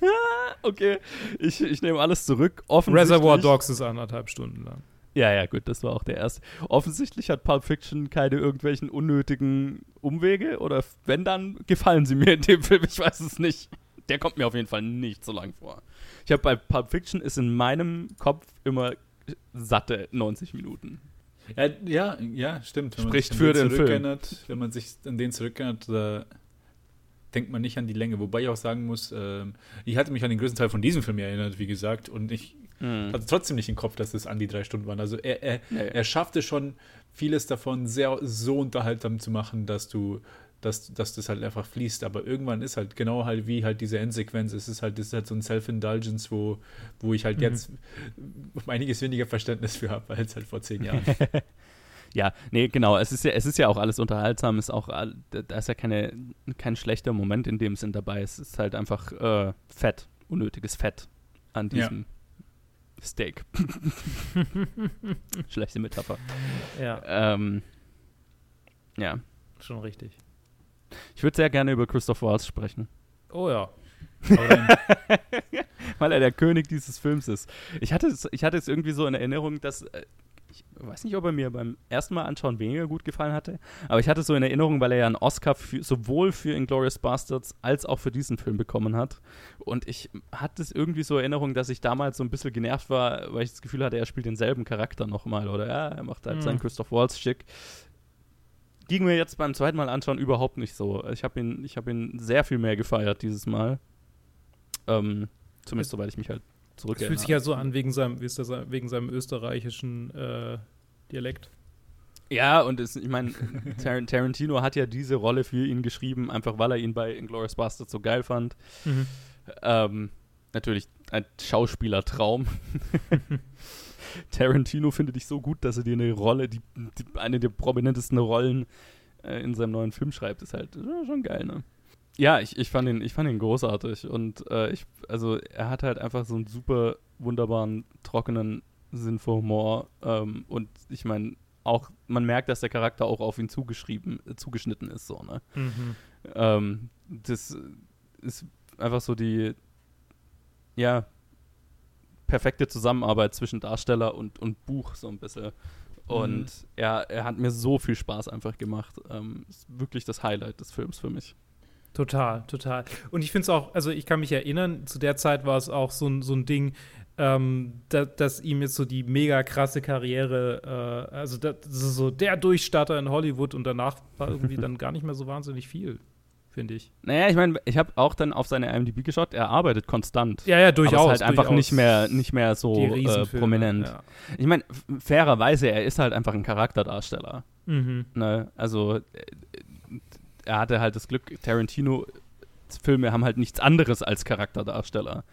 okay, ich, ich nehme alles zurück. Reservoir Dogs ist anderthalb Stunden lang. Ja, ja, gut, das war auch der erste. Offensichtlich hat Pulp Fiction keine irgendwelchen unnötigen Umwege oder wenn dann gefallen sie mir in dem Film, ich weiß es nicht. Der kommt mir auf jeden Fall nicht so lang vor. Ich habe bei Pulp Fiction ist in meinem Kopf immer satte 90 Minuten. Ja, ja, ja stimmt. Wenn Spricht für den Film. Wenn man sich an den zurückerinnert, da denkt man nicht an die Länge. Wobei ich auch sagen muss, äh, ich hatte mich an den größten Teil von diesem Film erinnert, wie gesagt, und ich mhm. hatte trotzdem nicht im Kopf, dass es an die drei Stunden waren. Also er, er, nee. er schaffte schon vieles davon sehr so unterhaltsam zu machen, dass du dass, dass das halt einfach fließt. Aber irgendwann ist halt genau halt wie halt diese Endsequenz. Es ist halt, das ist halt so ein Self-Indulgence, wo, wo ich halt mhm. jetzt einiges weniger Verständnis für habe, als halt vor zehn Jahren. ja, nee, genau. Es ist ja, es ist ja auch alles unterhaltsam. Ist auch, da ist ja keine, kein schlechter Moment in dem Sinn dabei. Es ist halt einfach äh, Fett, unnötiges Fett an diesem. Steak. Schlechte Metapher. Ja. Ähm, ja. Schon richtig. Ich würde sehr gerne über Christoph Waltz sprechen. Oh ja. Weil er der König dieses Films ist. Ich hatte, es, ich hatte es irgendwie so in Erinnerung, dass äh, ich weiß nicht, ob er mir beim ersten Mal anschauen weniger gut gefallen hatte, aber ich hatte so in Erinnerung, weil er ja einen Oscar für, sowohl für Inglourious Bastards als auch für diesen Film bekommen hat. Und ich hatte es irgendwie so in Erinnerung, dass ich damals so ein bisschen genervt war, weil ich das Gefühl hatte, er spielt denselben Charakter nochmal oder ja, er macht halt mhm. seinen Christoph Waltz schick. Ging mir jetzt beim zweiten Mal anschauen überhaupt nicht so. Ich habe ihn, hab ihn sehr viel mehr gefeiert dieses Mal. Ähm, zumindest soweit ich mich halt zurück. Es fühlt sich ja so an wegen seinem, wie ist das, wegen seinem österreichischen äh, Dialekt. Ja, und es, ich meine, Tar Tarantino hat ja diese Rolle für ihn geschrieben, einfach weil er ihn bei Inglourious Basterds so geil fand. Mhm. Ähm, natürlich ein Schauspielertraum. Tarantino findet dich so gut, dass er dir eine Rolle, die, die eine der prominentesten Rollen äh, in seinem neuen Film schreibt. Ist halt äh, schon geil, ne? Ja, ich, ich, fand ihn, ich fand ihn großartig. Und äh, ich, also er hat halt einfach so einen super wunderbaren, trockenen Sinn für Humor. Ähm, und ich meine, auch, man merkt, dass der Charakter auch auf ihn zugeschrieben, äh, zugeschnitten ist, so, ne? Mhm. Ähm, das ist einfach so die, ja, perfekte Zusammenarbeit zwischen Darsteller und, und Buch, so ein bisschen. Und mhm. er, er hat mir so viel Spaß einfach gemacht. Ähm, ist wirklich das Highlight des Films für mich. Total, total. Und ich finde es auch, also ich kann mich erinnern, zu der Zeit war es auch so, ein, so ein Ding, ähm, da, dass ihm jetzt so die mega krasse Karriere, äh, also das ist so der Durchstarter in Hollywood und danach war irgendwie dann gar nicht mehr so wahnsinnig viel finde ich. Naja, ich meine, ich habe auch dann auf seine IMDb geschaut, er arbeitet konstant. Ja, ja, durchaus. Aber ist halt einfach nicht mehr, nicht mehr so äh, prominent. Ja. Ich meine, fairerweise, er ist halt einfach ein Charakterdarsteller. Mhm. Ne? Also, äh, er hatte halt das Glück, Tarantino-Filme haben halt nichts anderes als Charakterdarsteller.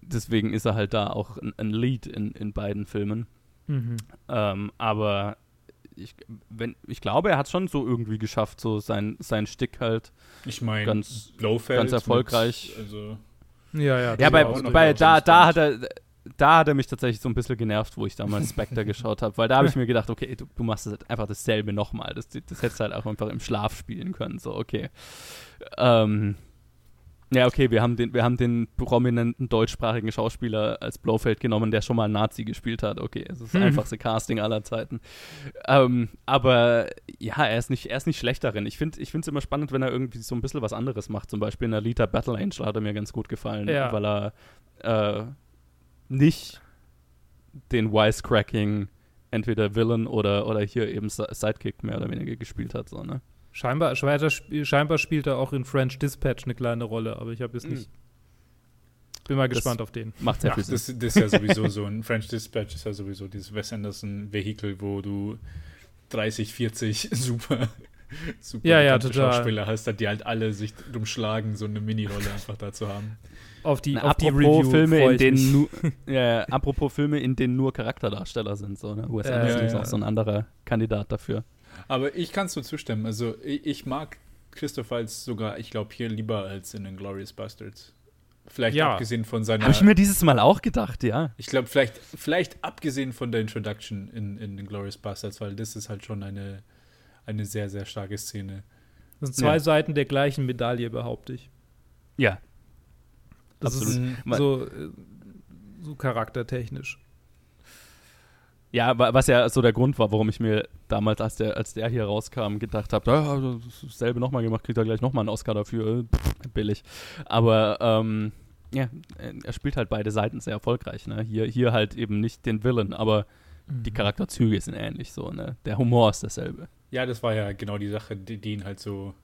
Deswegen ist er halt da auch ein, ein Lead in, in beiden Filmen. Mhm. Ähm, aber ich, wenn, ich glaube, er hat schon so irgendwie geschafft, so sein, sein Stick halt. Ich meine, ganz, ganz erfolgreich. Mit, also ja, ja. Ja, bei, bei da, da hat er da hat er mich tatsächlich so ein bisschen genervt, wo ich damals Spectre geschaut habe, weil da habe ich mir gedacht, okay, du, du machst das einfach dasselbe nochmal. Das, das hättest du halt auch einfach im Schlaf spielen können. So, okay. Ähm, ja, okay, wir haben den, wir haben den prominenten deutschsprachigen Schauspieler als Blofeld genommen, der schon mal Nazi gespielt hat. Okay, es ist das hm. einfachste Casting aller Zeiten. Ähm, aber ja, er ist nicht, er ist nicht schlecht darin. Ich finde es immer spannend, wenn er irgendwie so ein bisschen was anderes macht. Zum Beispiel in Alita Battle Angel hat er mir ganz gut gefallen, ja. weil er äh, nicht den Wisecracking entweder Villain oder, oder hier eben Sidekick mehr oder weniger gespielt hat. So, ne? Scheinbar, scheinbar spielt er auch in French Dispatch eine kleine Rolle, aber ich habe jetzt hm. nicht. Bin mal gespannt das auf den. Macht sehr viel Sinn. Das, das, ist ja sowieso so ein French Dispatch ist ja sowieso dieses Wes Anderson-Vehikel, wo du 30, 40 super, super ja, ja, total. Schauspieler hast, die halt alle sich drum schlagen, so eine Mini-Rolle einfach da zu haben. Auf die, Na, auf die Review Filme, in denen nur, ja, apropos Filme, in denen nur Charakterdarsteller sind. So, ne? Wes Anderson ja, ist auch so ein anderer Kandidat dafür. Aber ich kann es nur zustimmen. Also ich, ich mag Christoph Waltz sogar, ich glaube, hier lieber als in den Glorious Bastards. Vielleicht ja. abgesehen von seiner. Habe ich mir dieses Mal auch gedacht, ja. Ich glaube, vielleicht, vielleicht abgesehen von der Introduction in, in den Glorious Bastards, weil das ist halt schon eine, eine sehr, sehr starke Szene. Das sind zwei ja. Seiten der gleichen Medaille, behaupte ich. Ja. Das Absolut. ist so, äh, so charaktertechnisch. Ja, was ja so der Grund war, warum ich mir damals, als der, als der hier rauskam, gedacht habe, ja, dasselbe nochmal gemacht, kriegt er gleich nochmal einen Oscar dafür. Pff, billig. Aber ähm, ja, er spielt halt beide Seiten sehr erfolgreich. Ne? Hier, hier halt eben nicht den Villain, aber mhm. die Charakterzüge sind ähnlich so. Ne? Der Humor ist dasselbe. Ja, das war ja genau die Sache, die, die ihn halt so,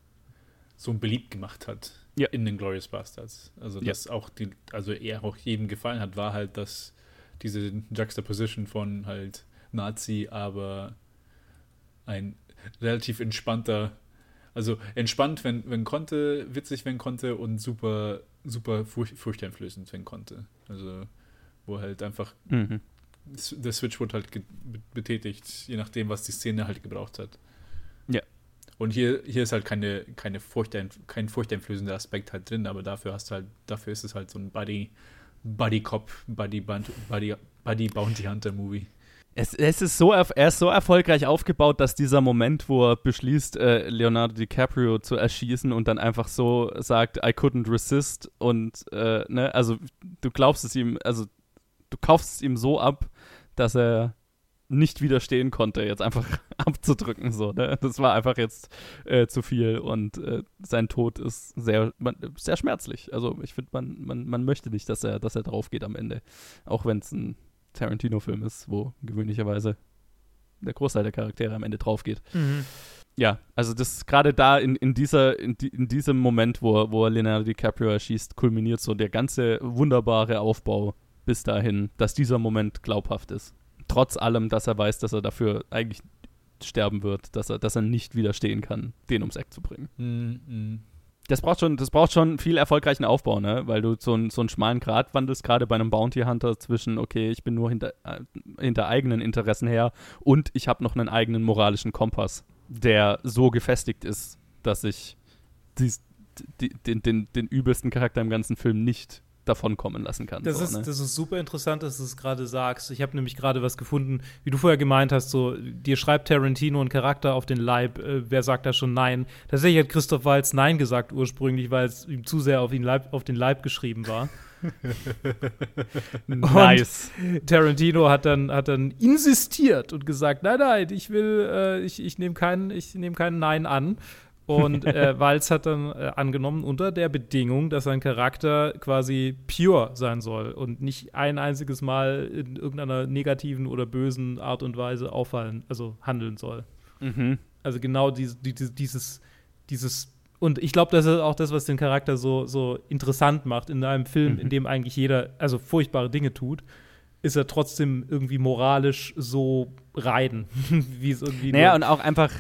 so beliebt gemacht hat ja. in den Glorious Bastards. Also, dass ja. auch die, also er auch jedem gefallen hat, war halt, dass diese Juxtaposition von halt Nazi, aber ein relativ entspannter, also entspannt, wenn, wenn konnte, witzig, wenn konnte und super, super furcht, furchteinflößend, wenn konnte. Also, wo halt einfach mhm. der Switch wurde halt betätigt, je nachdem, was die Szene halt gebraucht hat. Ja. Und hier, hier ist halt keine, keine Furchtein, kein furchteinflößender Aspekt halt drin, aber dafür hast halt, dafür ist es halt so ein Buddy, Buddy Cop, Buddy, Buddy, Buddy Bounty Hunter Movie. Es, es, ist so, er ist so erfolgreich aufgebaut, dass dieser Moment, wo er beschließt, äh, Leonardo DiCaprio zu erschießen und dann einfach so sagt, I couldn't resist und, äh, ne, also du glaubst es ihm, also du kaufst es ihm so ab, dass er nicht widerstehen konnte, jetzt einfach abzudrücken, so, ne? Das war einfach jetzt äh, zu viel und äh, sein Tod ist sehr, man, sehr schmerzlich. Also ich finde, man, man, man möchte nicht, dass er, dass er drauf geht am Ende. Auch wenn es ein Tarantino-Film ist, wo gewöhnlicherweise der Großteil der Charaktere am Ende drauf geht. Mhm. Ja, also das gerade da in, in dieser, in, die, in, diesem Moment, wo, wo Leonardo DiCaprio erschießt, kulminiert so der ganze wunderbare Aufbau bis dahin, dass dieser Moment glaubhaft ist. Trotz allem, dass er weiß, dass er dafür eigentlich sterben wird, dass er, dass er nicht widerstehen kann, den ums Eck zu bringen. Mhm das braucht schon, das braucht schon viel erfolgreichen Aufbau, ne? Weil du so, ein, so einen schmalen Grat wandelst, gerade bei einem Bounty Hunter zwischen, okay, ich bin nur hinter, äh, hinter eigenen Interessen her und ich habe noch einen eigenen moralischen Kompass, der so gefestigt ist, dass ich dies, die, den, den, den übelsten Charakter im ganzen Film nicht davonkommen lassen kann. Das, so, ist, ne? das ist super interessant, dass du es gerade sagst. Ich habe nämlich gerade was gefunden, wie du vorher gemeint hast, so, dir schreibt Tarantino einen Charakter auf den Leib, äh, wer sagt da schon Nein? Tatsächlich hat Christoph Waltz Nein gesagt ursprünglich, weil es ihm zu sehr auf, ihn Leib, auf den Leib geschrieben war. nice. Tarantino hat dann, hat dann insistiert und gesagt, nein, nein, ich will, äh, ich, ich nehme keinen, nehm keinen Nein an. Und äh, Walz hat dann äh, angenommen, unter der Bedingung, dass sein Charakter quasi pure sein soll und nicht ein einziges Mal in irgendeiner negativen oder bösen Art und Weise auffallen, also handeln soll. Mhm. Also genau dieses, dieses, dieses und ich glaube, das ist auch das, was den Charakter so, so interessant macht in einem Film, mhm. in dem eigentlich jeder, also furchtbare Dinge tut, ist er trotzdem irgendwie moralisch so rein, wie es irgendwie. Naja, und auch einfach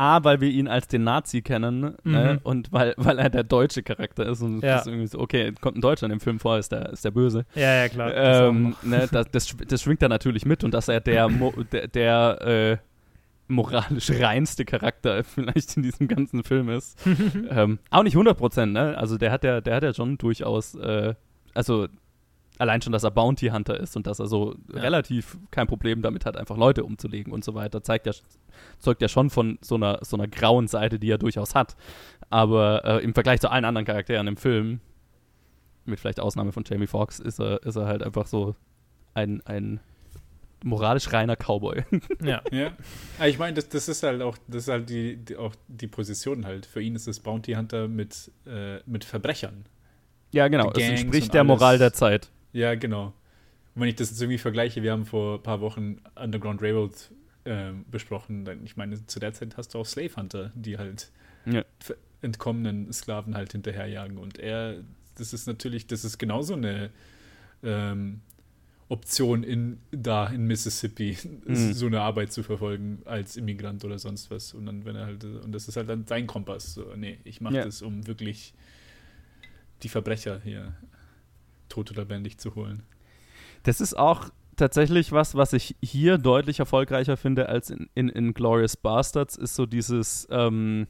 A, weil wir ihn als den Nazi kennen ne? mhm. äh, und weil, weil er der deutsche Charakter ist und ja. ist irgendwie so, okay, kommt ein Deutscher in dem Film vor, ist der, ist der Böse. Ja, ja, klar. Ähm, ne, das, das, das, schwingt da natürlich mit und dass er der, der, der äh, moralisch reinste Charakter vielleicht in diesem ganzen Film ist. ähm, auch nicht 100 Prozent, ne? Also der hat ja, der hat ja schon durchaus, äh, also allein schon, dass er Bounty Hunter ist und dass er so ja. relativ kein Problem damit hat, einfach Leute umzulegen und so weiter, zeigt ja, zeugt ja schon von so einer, so einer grauen Seite, die er durchaus hat. Aber äh, im Vergleich zu allen anderen Charakteren im Film, mit vielleicht Ausnahme von Jamie Foxx, ist er, ist er halt einfach so ein, ein moralisch reiner Cowboy. Ja. ja. Ich meine, das, das ist halt auch, das ist halt die, die, auch die Position halt. Für ihn ist es Bounty Hunter mit, äh, mit Verbrechern. Ja, genau. Es entspricht der Moral der Zeit. Ja, genau. Und wenn ich das jetzt irgendwie vergleiche, wir haben vor ein paar Wochen Underground Railroad äh, besprochen, ich meine, zu der Zeit hast du auch Slave Hunter, die halt ja. entkommenen Sklaven halt hinterherjagen. Und er, das ist natürlich, das ist genauso eine ähm, Option in da in Mississippi, mhm. so eine Arbeit zu verfolgen als Immigrant oder sonst was. Und dann, wenn er halt, und das ist halt dann sein Kompass. So, nee, ich mache ja. das, um wirklich die Verbrecher hier tot oder lebendig zu holen. Das ist auch tatsächlich was, was ich hier deutlich erfolgreicher finde als in, in, in Glorious Bastards, ist so dieses ähm,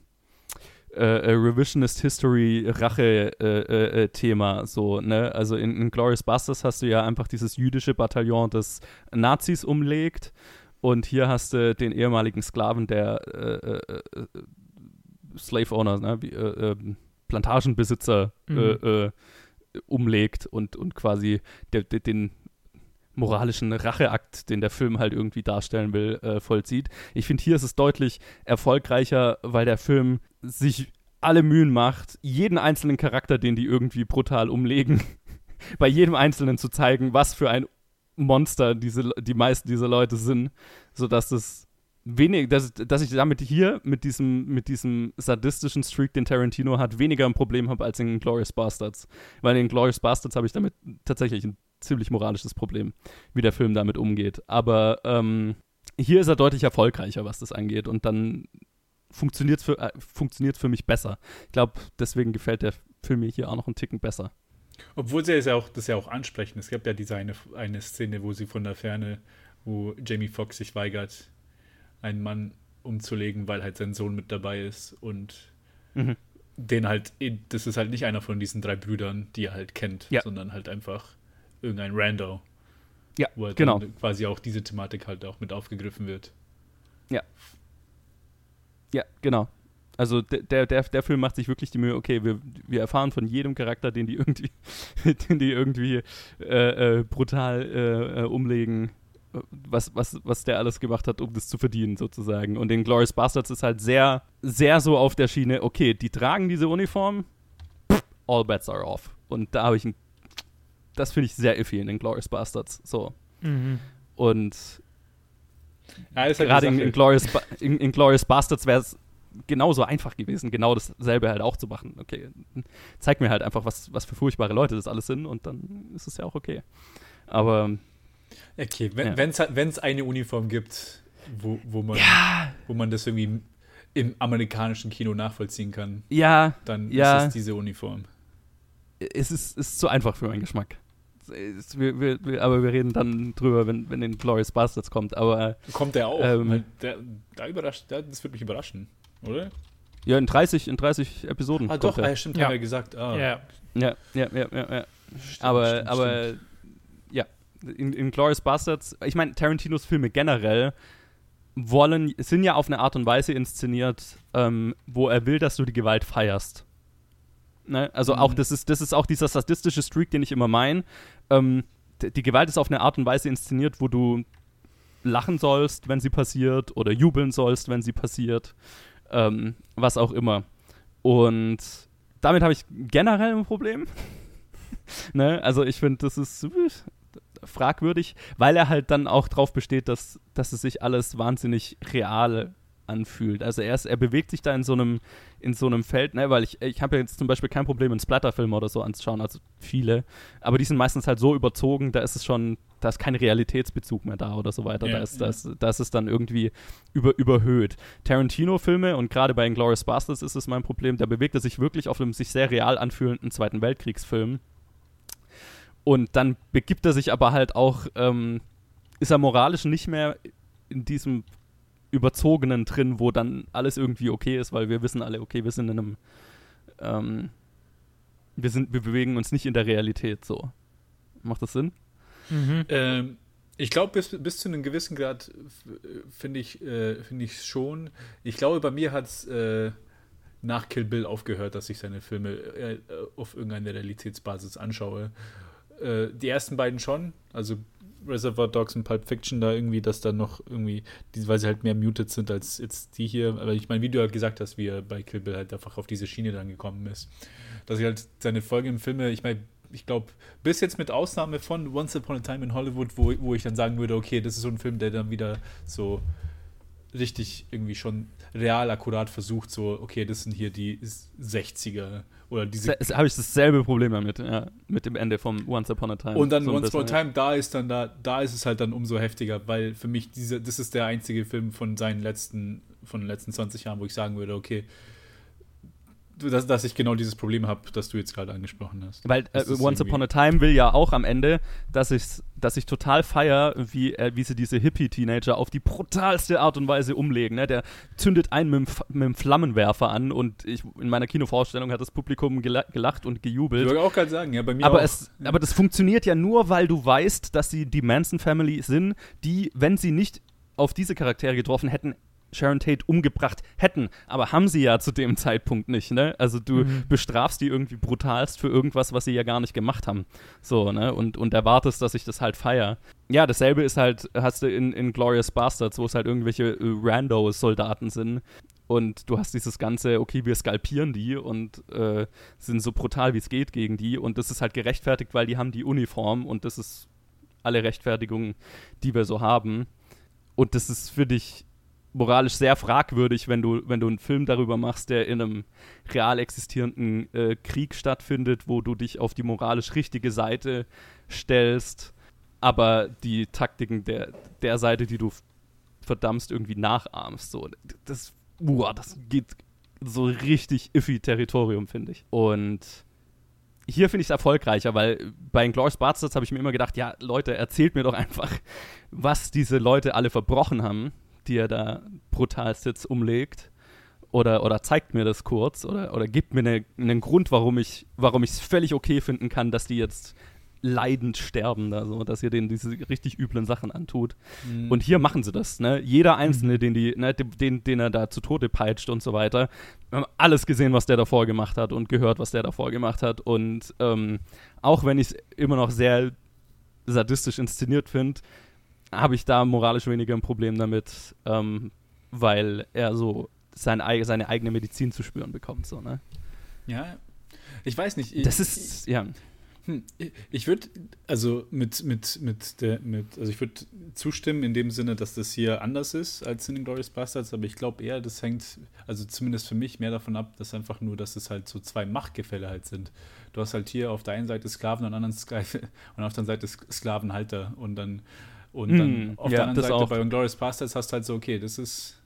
äh, äh Revisionist History Rache-Thema. Äh, äh, so, ne? Also in, in Glorious Bastards hast du ja einfach dieses jüdische Bataillon, das Nazis umlegt. Und hier hast du den ehemaligen Sklaven, der äh, äh, Slave Owner, ne? Wie, Plantagenbesitzer mhm umlegt und, und quasi der, der, den moralischen Racheakt, den der Film halt irgendwie darstellen will, äh, vollzieht. Ich finde, hier ist es deutlich erfolgreicher, weil der Film sich alle Mühen macht, jeden einzelnen Charakter, den die irgendwie brutal umlegen, bei jedem Einzelnen zu zeigen, was für ein Monster diese, die meisten dieser Leute sind, sodass es wenig, dass, dass ich damit hier mit diesem, mit diesem sadistischen Streak, den Tarantino hat, weniger ein Problem habe als in Glorious Bastards. Weil in Glorious Bastards habe ich damit tatsächlich ein ziemlich moralisches Problem, wie der Film damit umgeht. Aber ähm, hier ist er deutlich erfolgreicher, was das angeht. Und dann funktioniert es für, äh, für mich besser. Ich glaube, deswegen gefällt der Film mir hier auch noch einen Ticken besser. Obwohl sie ja auch, das ja auch ansprechen. Es gab ja diese eine, eine Szene, wo sie von der Ferne, wo Jamie Foxx sich weigert, einen Mann umzulegen, weil halt sein Sohn mit dabei ist und mhm. den halt, das ist halt nicht einer von diesen drei Brüdern, die er halt kennt, ja. sondern halt einfach irgendein Rando. Ja, wo halt genau. quasi auch diese Thematik halt auch mit aufgegriffen wird. Ja. Ja, genau. Also der, der, der Film macht sich wirklich die Mühe, okay, wir, wir erfahren von jedem Charakter, den die irgendwie, den die irgendwie äh, äh, brutal äh, äh umlegen, was, was, was der alles gemacht hat, um das zu verdienen, sozusagen. Und in Glorious Bastards ist halt sehr, sehr so auf der Schiene, okay, die tragen diese Uniform, all bets are off. Und da habe ich ein, das finde ich sehr iffy in den Glorious Bastards. So. Mhm. Und ja, halt gerade in, in, Glorious, in, in Glorious Bastards wäre es genauso einfach gewesen, genau dasselbe halt auch zu machen. Okay, zeig mir halt einfach, was, was für furchtbare Leute das alles sind und dann ist es ja auch okay. Aber Okay, wenn es ja. Wenn's eine Uniform gibt, wo, wo, man, ja. wo man das irgendwie im amerikanischen Kino nachvollziehen kann, ja, dann ja. ist es diese Uniform. Es ist, ist zu einfach für meinen Geschmack. Es, wir, wir, aber wir reden dann drüber, wenn, wenn den Glorious Bastards kommt. Aber, kommt der auch? Ähm, der, da überrascht, der, das wird mich überraschen, oder? Ja, in 30, in 30 Episoden. Ah, doch, ah, stimmt, ja. haben wir gesagt. Ah. Ja. Ja, ja, ja, ja. ja. Stimmt, aber, stimmt, aber stimmt in, in Glorious Bastards, ich meine, Tarantinos Filme generell wollen, sind ja auf eine Art und Weise inszeniert, ähm, wo er will, dass du die Gewalt feierst. Ne? Also mhm. auch, das ist, das ist auch dieser sadistische Streak, den ich immer meine. Ähm, die Gewalt ist auf eine Art und Weise inszeniert, wo du lachen sollst, wenn sie passiert, oder jubeln sollst, wenn sie passiert. Ähm, was auch immer. Und damit habe ich generell ein Problem. ne? Also ich finde, das ist fragwürdig, weil er halt dann auch drauf besteht, dass, dass es sich alles wahnsinnig real anfühlt. Also er, ist, er bewegt sich da in so einem, in so einem Feld, ne, weil ich, ich habe ja jetzt zum Beispiel kein Problem, einen Splatterfilm oder so anzuschauen, also viele, aber die sind meistens halt so überzogen, da ist es schon, da ist kein Realitätsbezug mehr da oder so weiter. Ja, da, ist, ja. da, ist, da ist es dann irgendwie über, überhöht. Tarantino-Filme und gerade bei Inglourious Basterds ist es mein Problem, da bewegt er sich wirklich auf einem sich sehr real anfühlenden Zweiten Weltkriegsfilm. Und dann begibt er sich aber halt auch, ähm, ist er moralisch nicht mehr in diesem Überzogenen drin, wo dann alles irgendwie okay ist, weil wir wissen alle, okay, wir sind in einem, ähm, wir sind, wir bewegen uns nicht in der Realität so. Macht das Sinn? Mhm. Ähm, ich glaube, bis, bis zu einem gewissen Grad finde ich äh, finde ich schon. Ich glaube, bei mir hat es äh, nach Kill Bill aufgehört, dass ich seine Filme äh, auf irgendeiner Realitätsbasis anschaue. Äh, die ersten beiden schon, also Reservoir Dogs und Pulp Fiction da irgendwie, dass dann noch irgendwie, die, weil sie halt mehr muted sind als jetzt die hier. Aber ich meine, wie du halt gesagt hast, wie er bei Kill Bill halt einfach auf diese Schiene dann gekommen ist. Dass ich halt seine folgenden Filme, ich meine, ich glaube, bis jetzt mit Ausnahme von Once Upon a Time in Hollywood, wo, wo ich dann sagen würde, okay, das ist so ein Film, der dann wieder so richtig irgendwie schon real akkurat versucht, so, okay, das sind hier die 60er oder diese. Habe ich dasselbe Problem damit, ja, mit dem Ende vom Once Upon a Time. Und dann so Once Upon a Time, da ist dann da, da ist es halt dann umso heftiger, weil für mich diese, das ist der einzige Film von seinen letzten, von den letzten 20 Jahren, wo ich sagen würde, okay, dass, dass ich genau dieses Problem habe, das du jetzt gerade angesprochen hast. Weil äh, Once Upon a Time will ja auch am Ende, dass ich, dass ich total feier, wie, äh, wie sie diese Hippie-Teenager auf die brutalste Art und Weise umlegen. Ne? Der zündet einen mit, mit dem Flammenwerfer an und ich, in meiner Kinovorstellung hat das Publikum gelacht und gejubelt. Ich würde auch gerade sagen, ja, bei mir aber auch. Es, aber das funktioniert ja nur, weil du weißt, dass sie die Manson Family sind, die, wenn sie nicht auf diese Charaktere getroffen hätten, Sharon Tate umgebracht hätten. Aber haben sie ja zu dem Zeitpunkt nicht, ne? Also du mhm. bestrafst die irgendwie brutalst für irgendwas, was sie ja gar nicht gemacht haben. So, ne? Und, und erwartest, dass ich das halt feier. Ja, dasselbe ist halt, hast du in, in Glorious Bastards, wo es halt irgendwelche äh, Rando-Soldaten sind. Und du hast dieses ganze, okay, wir skalpieren die und äh, sind so brutal wie es geht gegen die. Und das ist halt gerechtfertigt, weil die haben die Uniform und das ist alle Rechtfertigungen, die wir so haben. Und das ist für dich moralisch sehr fragwürdig, wenn du, wenn du einen Film darüber machst, der in einem real existierenden äh, Krieg stattfindet, wo du dich auf die moralisch richtige Seite stellst, aber die Taktiken der, der Seite, die du verdammst, irgendwie nachahmst. So, das, uah, das geht so richtig iffy Territorium, finde ich. Und hier finde ich es erfolgreicher, weil bei Inglourious Bastards habe ich mir immer gedacht, ja, Leute, erzählt mir doch einfach, was diese Leute alle verbrochen haben die er da brutal jetzt umlegt. Oder, oder zeigt mir das kurz oder, oder gibt mir eine, einen Grund, warum ich warum es völlig okay finden kann, dass die jetzt leidend sterben, also, dass ihr denen diese richtig üblen Sachen antut. Mhm. Und hier machen sie das, ne? Jeder Einzelne, mhm. den, die, ne, den, den er da zu Tode peitscht und so weiter. Wir haben alles gesehen, was der davor gemacht hat und gehört, was der davor gemacht hat. Und ähm, auch wenn ich es immer noch sehr sadistisch inszeniert finde, habe ich da moralisch weniger ein Problem damit, ähm, weil er so sein, seine eigene Medizin zu spüren bekommt. So, ne? Ja, ich weiß nicht. Ich, das ist, ja. Hm, ich würde, also mit, mit, mit der, mit, also ich würde zustimmen in dem Sinne, dass das hier anders ist als in den Glorious Bastards, aber ich glaube eher, das hängt, also zumindest für mich, mehr davon ab, dass einfach nur, dass es halt so zwei Machtgefälle halt sind. Du hast halt hier auf der einen Seite Sklaven und, anderen Skla und auf der anderen Seite Sklavenhalter und dann und dann mm, auf ja, der anderen Seite auch. bei Glorious Bastards hast du halt so, okay, das ist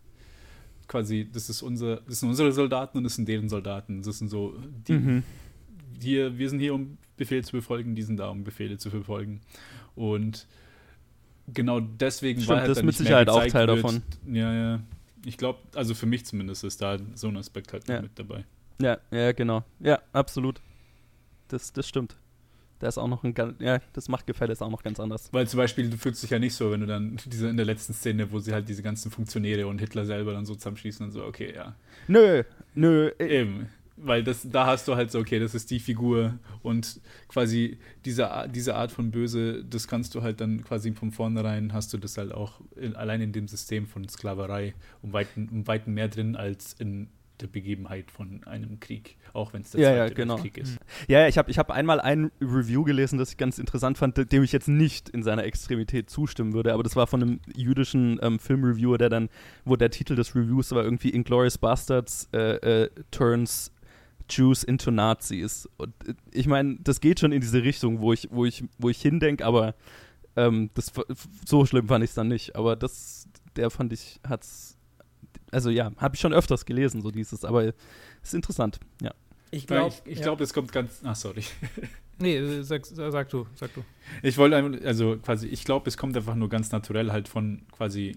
quasi, das ist unser, das sind unsere Soldaten und das sind deren Soldaten. Das sind so, die, mhm. hier, wir sind hier, um Befehle zu befolgen, die sind da, um Befehle zu befolgen. Und genau deswegen Stimmt, war halt das mit Sicherheit auch Teil wird. davon. Ja, ja. Ich glaube, also für mich zumindest ist da so ein Aspekt halt ja. mit dabei. Ja, ja, genau. Ja, absolut. Das, das stimmt. Da ist auch noch ein ganz, ja, das Machtgefälle ist auch noch ganz anders. Weil zum Beispiel, du fühlst dich ja nicht so, wenn du dann diese in der letzten Szene, wo sie halt diese ganzen Funktionäre und Hitler selber dann so zusammenschießen und so, okay, ja. Nö, nö. Äh, Eben. Weil das, da hast du halt so, okay, das ist die Figur und quasi diese, diese Art von Böse, das kannst du halt dann quasi von vornherein, hast du das halt auch in, allein in dem System von Sklaverei um weiten, um weiten mehr drin als in der Begebenheit von einem Krieg, auch wenn es der Ja, Zweite ja, genau. Weltkrieg ist. Ja, ja, ich habe ich hab einmal ein Review gelesen, das ich ganz interessant fand, dem ich jetzt nicht in seiner Extremität zustimmen würde, aber das war von einem jüdischen ähm, Filmreviewer, der dann, wo der Titel des Reviews war irgendwie Inglourious Bastards äh, äh, turns Jews into Nazis. Und äh, ich meine, das geht schon in diese Richtung, wo ich, wo ich, wo ich hindenke, aber ähm, das, so schlimm fand ich es dann nicht. Aber das, der fand ich, hat's also ja, habe ich schon öfters gelesen, so dieses, aber ist interessant, ja. Ich glaube, ich, ich glaube, das kommt ganz. Ach, sorry. Nee, äh, sag, sag du, sag du. Ich wollte einfach, also quasi, ich glaube, es kommt einfach nur ganz naturell halt von quasi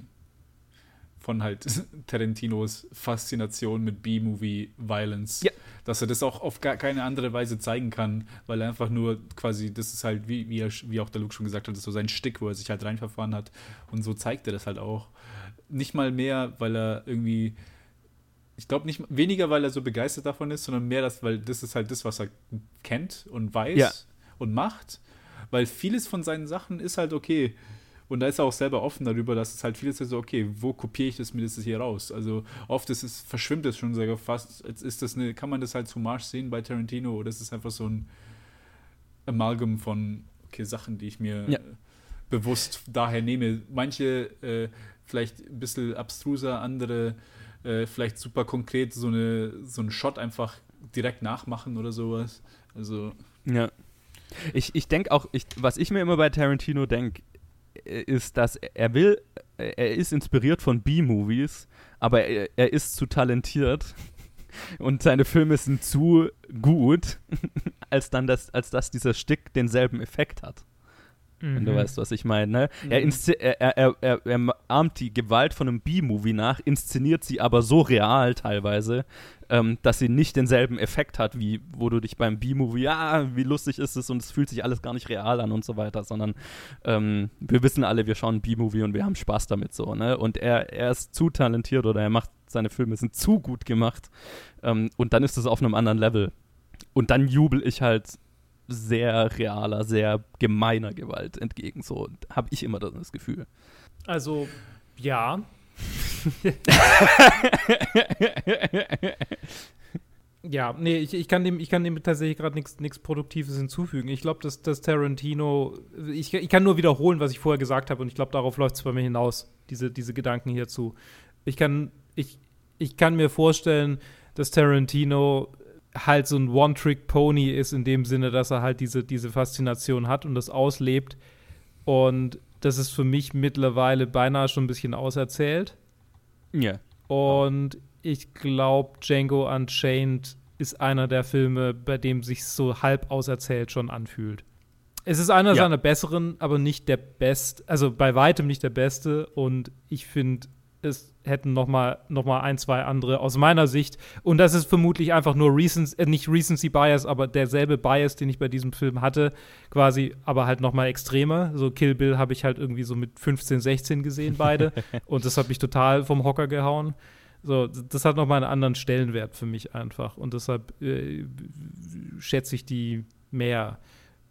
von halt Tarantinos Faszination mit B-Movie Violence, Ja. dass er das auch auf gar keine andere Weise zeigen kann, weil er einfach nur quasi, das ist halt, wie, wie, er, wie auch der Luke schon gesagt hat, das ist so sein Stick, wo er sich halt reinverfahren hat und so zeigt er das halt auch. Nicht mal mehr, weil er irgendwie, ich glaube nicht, weniger, weil er so begeistert davon ist, sondern mehr, dass, weil das ist halt das, was er kennt und weiß Ja. und macht, weil vieles von seinen Sachen ist halt okay. Und da ist er auch selber offen darüber, dass es halt vieles ist so, okay, wo kopiere ich das mir das hier raus? Also oft ist es, verschwimmt es schon sogar fast. Jetzt ist das eine, kann man das halt zu Marsch sehen bei Tarantino oder ist es einfach so ein Amalgam von okay, Sachen, die ich mir Ja. bewusst daher nehme. Manche äh, vielleicht ein bisschen abstruser, andere äh, vielleicht super konkret so eine so einen Shot einfach direkt nachmachen oder sowas. Also Ja. Ich, ich denke auch, ich, was ich mir immer bei Tarantino denke, ist, dass er will, er ist inspiriert von B-Movies, aber er, er ist zu talentiert und seine Filme sind zu gut, als dann das, als dass dieser Stick denselben Effekt hat. Wenn du Mhm. weißt, was ich meine. Ne? Er, Mhm. er, er, er, er, ahmt die Gewalt von einem B-Movie nach, inszeniert sie aber so real teilweise, ähm, dass sie nicht denselben Effekt hat, wie wo du dich beim B-Movie, ja, wie lustig ist es und es fühlt sich alles gar nicht real an und so weiter, sondern ähm, wir wissen alle, wir schauen B-Movie und wir haben Spaß damit so. Ne? Und er, er ist zu talentiert oder er macht, seine Filme sind zu gut gemacht ähm, und dann ist es auf einem anderen Level. Und dann jubel ich halt sehr realer, sehr gemeiner Gewalt entgegen. So habe ich immer das Gefühl. Also, ja. ja, nee, ich, ich, kann dem, ich kann dem tatsächlich gerade nichts Produktives hinzufügen. Ich glaube, dass, dass Tarantino, ich, ich kann nur wiederholen, was ich vorher gesagt habe, und ich glaube, darauf läuft es bei mir hinaus, diese, diese Gedanken hierzu. Ich kann, ich, ich kann mir vorstellen, dass Tarantino halt so ein One-Trick-Pony ist, in dem Sinne, dass er halt diese, diese Faszination hat und das auslebt. Und das ist für mich mittlerweile beinahe schon ein bisschen auserzählt. Ja. Und ich glaube, Django Unchained ist einer der Filme, bei dem sich so halb auserzählt schon anfühlt. Es ist einer Ja. seiner besseren, aber nicht der beste, also bei weitem nicht der beste. Und ich finde, es hätten noch mal, noch mal ein, zwei andere aus meiner Sicht. Und das ist vermutlich einfach nur Recency, äh, nicht Recency Bias, aber derselbe Bias, den ich bei diesem Film hatte, quasi, aber halt noch mal extremer. So Kill Bill habe ich halt irgendwie so mit 15, 16 gesehen, beide. und das hat mich total vom Hocker gehauen. So, das hat noch mal einen anderen Stellenwert für mich einfach. Und deshalb äh, schätze ich die mehr.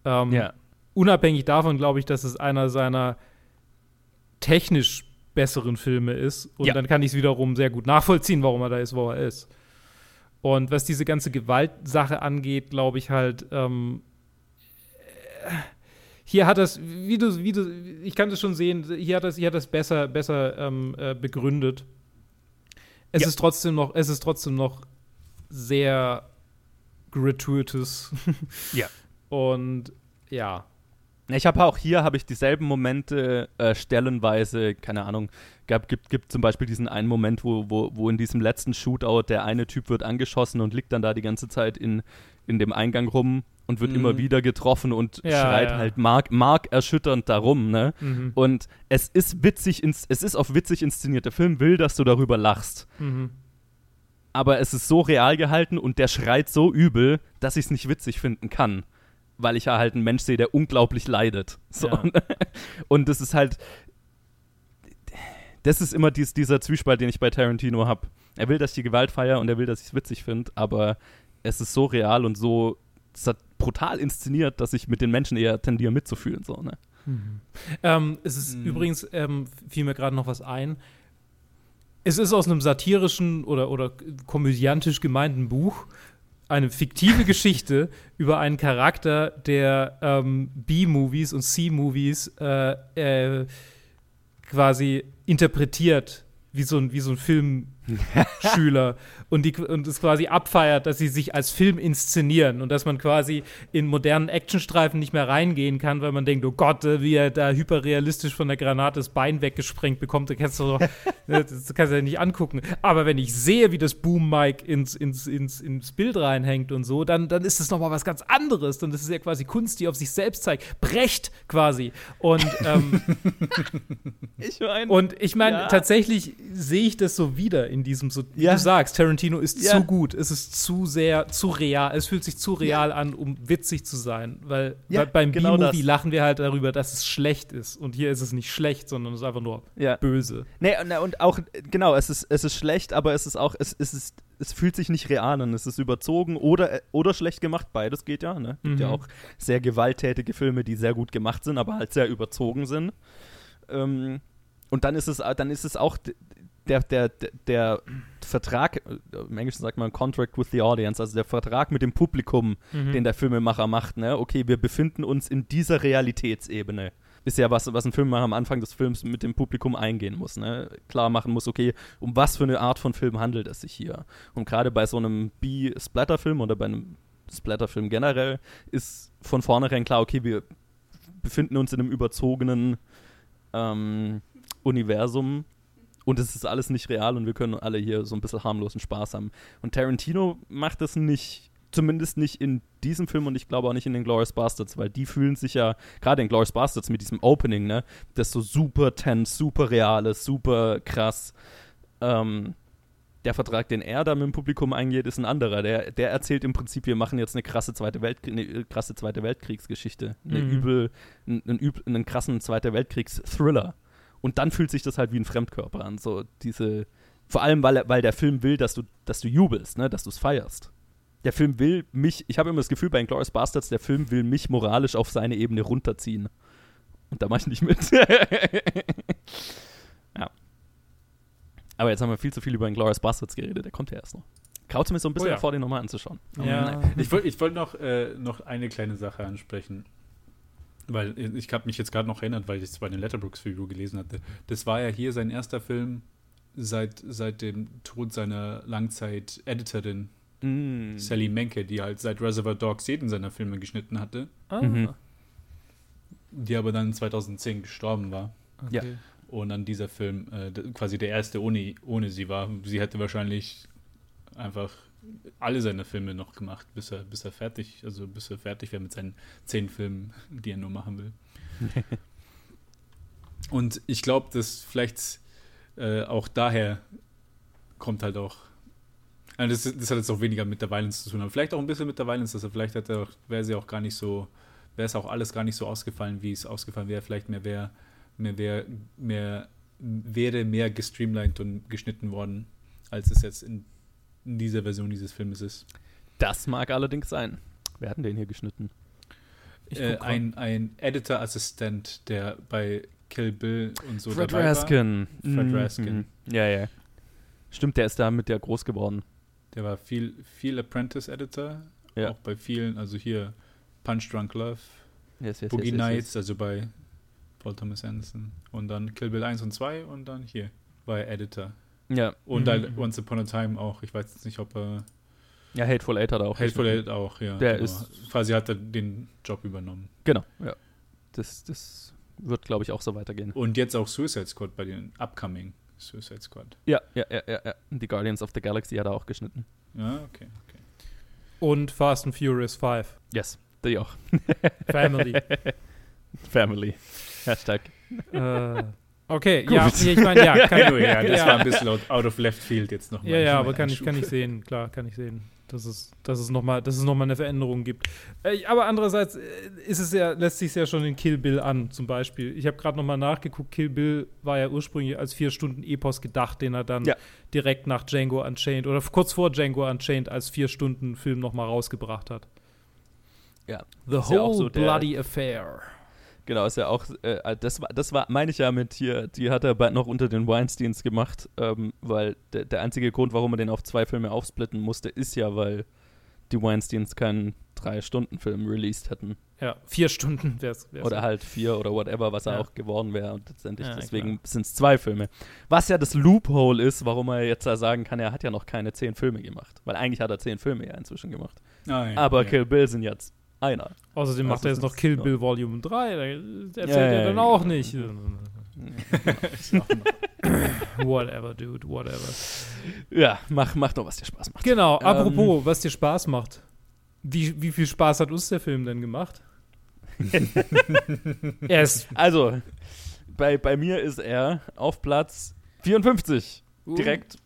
Ähm, Ja. Unabhängig davon glaube ich, dass es einer seiner technisch besseren Filme ist. Und Ja. dann kann ich es wiederum sehr gut nachvollziehen, warum er da ist, wo er ist. Und was diese ganze Gewaltsache angeht, glaube ich halt, ähm, äh, hier hat das, wie du, wie du, ich kann das schon sehen, hier hat das, hier hat das besser, besser ähm, äh, begründet. Es Ja. ist trotzdem noch, es ist trotzdem noch sehr gratuitous. Ja. Und ja. Ich habe auch hier habe ich dieselben Momente äh, stellenweise, keine Ahnung, gab, gibt, gibt zum Beispiel diesen einen Moment, wo, wo, wo in diesem letzten Shootout der eine Typ wird angeschossen und liegt dann da die ganze Zeit in, in dem Eingang rum und wird Mhm. immer wieder getroffen und Ja, schreit ja. halt mark, markerschütternd darum, ne? Mhm. Und es ist witzig, ins, es ist auch witzig inszeniert. Der Film will, dass du darüber lachst. Mhm. aber es ist so real gehalten und der schreit so übel, dass ich es nicht witzig finden kann. Weil ich ja halt einen Mensch sehe, der unglaublich leidet. So. Ja. Und das ist halt. Das ist immer dies, dieser Zwiespalt, den ich bei Tarantino habe. Er will, dass ich die Gewalt feiere und er will, dass ich es witzig finde, aber es ist so real und so brutal inszeniert, dass ich mit den Menschen eher tendiere mitzufühlen. So, ne? Ähm, es ist Mhm. übrigens, ähm, fiel mir gerade noch was ein. es ist aus einem satirischen oder, oder komödiantisch gemeinten Buch eine fiktive Geschichte über einen Charakter, der ähm, B-Movies und C-Movies äh, äh, quasi interpretiert, wie so ein, wie so ein Filmschüler. und, die, und es quasi abfeiert, dass sie sich als Film inszenieren und dass man quasi in modernen Actionstreifen nicht mehr reingehen kann, weil man denkt, oh Gott, äh, wie er da hyperrealistisch von der Granate das Bein weggesprengt bekommt, das kannst du, ne, das kannst du ja nicht angucken. Aber wenn ich sehe, wie das Boom-Mic ins, ins, ins, ins Bild reinhängt und so, dann, dann ist das nochmal was ganz anderes. Dann ist es ja quasi Kunst, die auf sich selbst zeigt. Brecht quasi. Und, ähm, ich meine. Und ich meine, ja. tatsächlich sehe ich das so wieder in diesem, so, wie Ja. du sagst, Tarantino ist Ja. zu gut. Es ist zu sehr, zu real. Es fühlt sich zu real an, um witzig zu sein. Weil Ja, bei, beim genau B-Movie lachen wir halt darüber, dass es schlecht ist. Und hier ist es nicht schlecht, sondern es ist einfach nur Ja. böse. Nee, und, auch, genau, es ist, es ist schlecht, aber es ist auch, es, es ist, es fühlt sich nicht real an. Es ist überzogen oder, oder schlecht gemacht. Beides geht ja, ne? Gibt ja Mhm. auch sehr gewalttätige Filme, die sehr gut gemacht sind, aber halt sehr überzogen sind. Ähm, und dann ist es, dann ist es auch der, der, der, der Vertrag, äh, im Englischen sagt man Contract with the Audience, also der Vertrag mit dem Publikum, Mhm. den der Filmemacher macht, ne? Okay, wir befinden uns in dieser Realitätsebene. Ist ja was, was ein Filmemacher am Anfang des Films mit dem Publikum eingehen muss, ne? Klar machen muss, okay, um was für eine Art von Film handelt es sich hier? Und gerade bei so einem B-Splatter-Film oder bei einem Splatter-Film generell ist von vornherein klar, okay, wir befinden uns in einem überzogenen ähm, Universum und es ist alles nicht real und wir können alle hier so ein bisschen harmlosen Spaß haben. Und Tarantino macht das nicht, zumindest nicht in diesem Film und ich glaube auch nicht in den Glorious Bastards, weil die fühlen sich ja, gerade in Glorious Bastards mit diesem Opening, ne, das so super tense, super real ist, super krass. Ähm, der Vertrag, den er da mit dem Publikum eingeht, ist ein anderer. Der, der erzählt im Prinzip, wir machen jetzt eine krasse Zweite, Weltkrieg, eine krasse Zweite Weltkriegsgeschichte. Eine Mhm. übel, einen, einen, üb- einen krassen Zweite Weltkriegs-Thriller. Und dann fühlt sich das halt wie ein Fremdkörper an. So diese, vor allem, weil, weil der Film will, dass du, dass du jubelst, ne? dass du es feierst. Der Film will mich, ich habe immer das Gefühl bei Inglourious Bastards, der Film will mich moralisch auf seine Ebene runterziehen. Und da mache ich nicht mit. ja. Aber jetzt haben wir viel zu viel über Inglourious Bastards geredet, der kommt ja erst noch. Kraut mir so ein bisschen Oh ja. davor, den nochmal anzuschauen. Ja. Ich wollte ich wollt noch, äh, noch eine kleine Sache ansprechen. Weil ich habe mich jetzt gerade noch erinnert, weil ich es bei den Letterbrooks Review gelesen hatte. Das war ja hier sein erster Film seit, seit dem Tod seiner Langzeit-Editorin Mm. Sally Menke, die halt seit Reservoir Dogs jeden seiner Filme geschnitten hatte, Ah, Mhm. die aber dann 2010 gestorben war. Ja. okay. Und dann dieser Film äh, quasi der erste ohne, ohne sie war. Sie hätte wahrscheinlich einfach alle seine Filme noch gemacht, bis er, bis er fertig, also bis er fertig wäre mit seinen zehn Filmen, die er nur machen will. Und ich glaube, dass vielleicht äh, auch daher kommt halt auch. Also das, das hat jetzt auch weniger mit der Violence zu tun, aber vielleicht auch ein bisschen mit der Violence, also vielleicht hätte auch- wäre sie auch gar nicht so, wäre es auch alles gar nicht so ausgefallen, wie es ausgefallen wäre. Vielleicht mehr wäre, mehr wäre, mehr wäre mehr gestreamlined und geschnitten worden, als es jetzt in, in dieser Version dieses Filmes ist. Das mag allerdings sein. Wer hat denn den hier geschnitten? Äh, ein ein Editor-Assistent, der bei Kill Bill und so Fred dabei war. Raskin. Fred Mhm, Raskin. mhm. Ja, ja. Stimmt, der ist da mit der groß geworden. Der war viel, viel Apprentice-Editor, Ja. auch bei vielen, also hier Punch Drunk Love, Yes, yes, Boogie yes, Nights, also bei Paul Thomas Anderson und dann Kill Bill 1 und 2 und dann hier war er Editor. Ja. Und Mhm. halt Once Upon a Time auch. Ich weiß jetzt nicht, ob er ja, Hateful Eight hat er auch Hateful. Eight auch, ja. Der genau. ist- quasi hat er den Job übernommen. Genau, ja. Das, das wird, glaube ich, auch so weitergehen. Und jetzt auch Suicide Squad bei den Upcoming Suicide Squad. Ja, ja, ja, ja, ja. Die Guardians of the Galaxy hat er auch geschnitten. Ja, okay, okay. Und Fast and Furious 5. Yes, die auch. Family. Family. Hashtag. äh, okay, Gut. ja, ich meine, ja, kann, Anyway, ja, das ja. war ein bisschen out, of left field jetzt nochmal. Ja, ja, aber kann ich, kann ich sehen, klar, kann ich sehen, dass es, dass es nochmal noch mal eine Veränderung gibt. Äh, aber andererseits äh, ist es ja, lässt sich ja schon in Kill Bill an, zum Beispiel. Ich habe gerade nochmal nachgeguckt, Kill Bill war ja ursprünglich als vier Stunden Epos gedacht, den er dann Ja. direkt nach Django Unchained oder kurz vor Django Unchained als vier Stunden Film nochmal rausgebracht hat. Ja. The Whole so der- Bloody Affair. Genau, ist ja auch, äh, das war, das war, meine ich ja mit hier, die hat er bald noch unter den Weinsteins gemacht, ähm, weil der, der einzige Grund, warum er den auf zwei Filme aufsplitten musste, ist ja, weil die Weinsteins keinen Drei-Stunden-Film released hätten. Ja, vier Stunden wäre es. Oder halt vier oder whatever, was Ja. er auch geworden wäre. Und letztendlich, Ja, deswegen sind es zwei Filme. Was ja das Loophole ist, warum er jetzt da sagen kann, er hat ja noch keine zehn Filme gemacht. Weil eigentlich hat er zehn Filme ja inzwischen gemacht. Ah, ja, Aber ja. Kill Bill sind jetzt einer. Außerdem macht er jetzt noch Kill. Bill Volume 3. Da erzählt Ja, er dann ja, auch genau. nicht. Whatever, dude, whatever. Ja, mach, mach doch, was dir Spaß macht. Genau, Ähm, apropos, was dir Spaß macht. Wie, wie viel Spaß hat uns der Film denn gemacht? ist Also, bei, bei mir ist er auf Platz 54. Direkt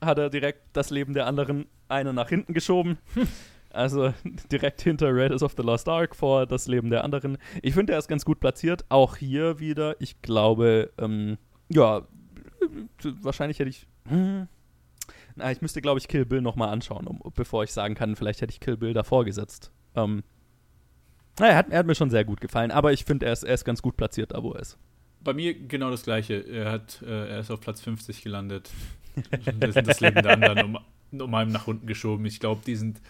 hat er direkt das Leben der anderen eine nach hinten geschoben. Also direkt hinter Raiders of the Lost Ark vor das Leben der anderen. Ich finde, er ist ganz gut platziert. Auch hier wieder. Ich glaube, ähm, ja, wahrscheinlich hätte ich. Hm, na, ich müsste, glaube ich, Kill Bill nochmal anschauen, um, bevor ich sagen kann, vielleicht hätte ich Kill Bill davor gesetzt. Ähm, naja, er hat, er hat mir schon sehr gut gefallen, aber ich finde, er ist, er ist ganz gut platziert, da wo er ist. Bei mir genau das gleiche. Er, hat, äh, er ist auf Platz 50 gelandet. das, Leben der anderen um, um einem nach unten geschoben. Ich glaube, die sind.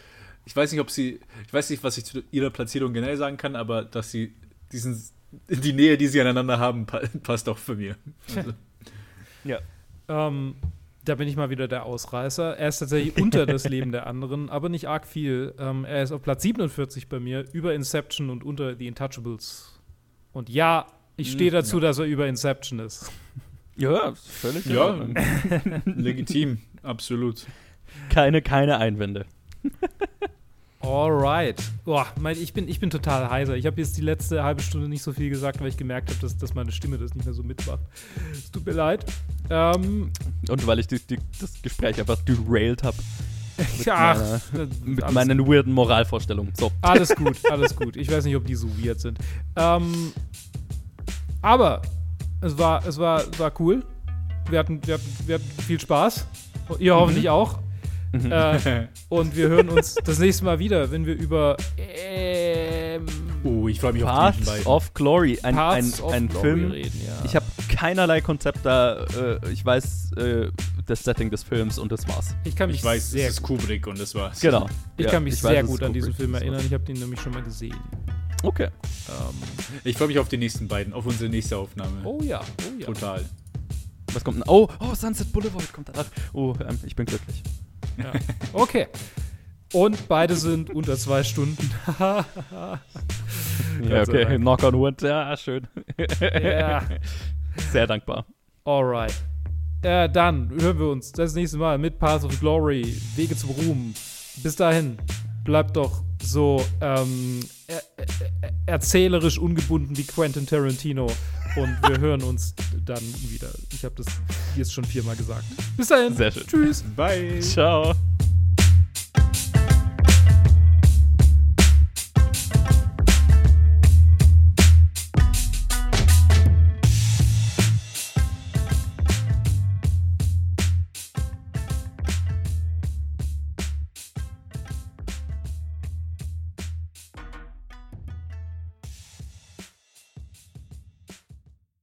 Ich weiß nicht, ob sie. Ich weiß nicht, was ich zu ihrer Platzierung generell sagen kann, aber dass sie diesen. Die Nähe, die sie aneinander haben, pa passt auch für mir. Also, Ähm, da bin ich mal wieder der Ausreißer. Er ist tatsächlich unter das Leben der anderen, aber nicht arg viel. Ähm, er ist auf Platz 47 bei mir, über Inception und unter The Intouchables. Und ja, ich stehe dazu, ja. dass er über Inception ist. Ja, völlig. ja, legitim, absolut. Keine, keine Einwände. Alright. Boah, mein, ich, bin, ich bin total heiser. Ich habe jetzt die letzte halbe Stunde nicht so viel gesagt, weil ich gemerkt habe, dass, dass meine Stimme das nicht mehr so mitmacht. Es tut mir leid. Ähm, Und weil ich die, die, das Gespräch einfach derailed habe ja, meiner- mit alles- meinen weirden Moralvorstellungen. So. Alles gut, alles gut. Ich weiß nicht, ob die so weird sind. Ähm, aber es war, es war, war cool. Wir hatten, wir, hatten, wir hatten viel Spaß. Ihr hoffentlich auch. Äh, und wir hören uns das nächste Mal wieder, wenn wir über ähm, Oh, ich freue mich auf die of Glory, ein, ein, Paths of ein Glory Film. reden. Ja. Ich habe keinerlei Konzept da. Äh, ich weiß äh, das Setting des Films und das war's. ich kann mich Ich weiß, sehr es ist Kubrick und das war's. Genau. Ich Ja, kann mich ich sehr weiß, gut an diesen Film erinnern. Ich habe den nämlich schon mal gesehen. Okay. Ähm, Ich freue mich auf die nächsten beiden, auf unsere nächste Aufnahme. oh ja, oh ja. Total. Was kommt denn? Oh, oh, Sunset Boulevard kommt danach. Oh, ähm, ich bin glücklich. Ja. Okay. Und beide sind unter zwei Stunden. Ja, okay. Dank. Knock on wood. Ja, schön. ja. Sehr dankbar. Alright. Äh, dann hören wir uns das nächste Mal mit Path of Glory, Wege zum Ruhm. Bis dahin, bleibt doch so ähm, er, er, erzählerisch ungebunden wie Quentin Tarantino. Und wir hören uns dann wieder. Ich habe das jetzt schon viermal gesagt. Bis dahin. Sehr schön. Tschüss. Bye. Ciao.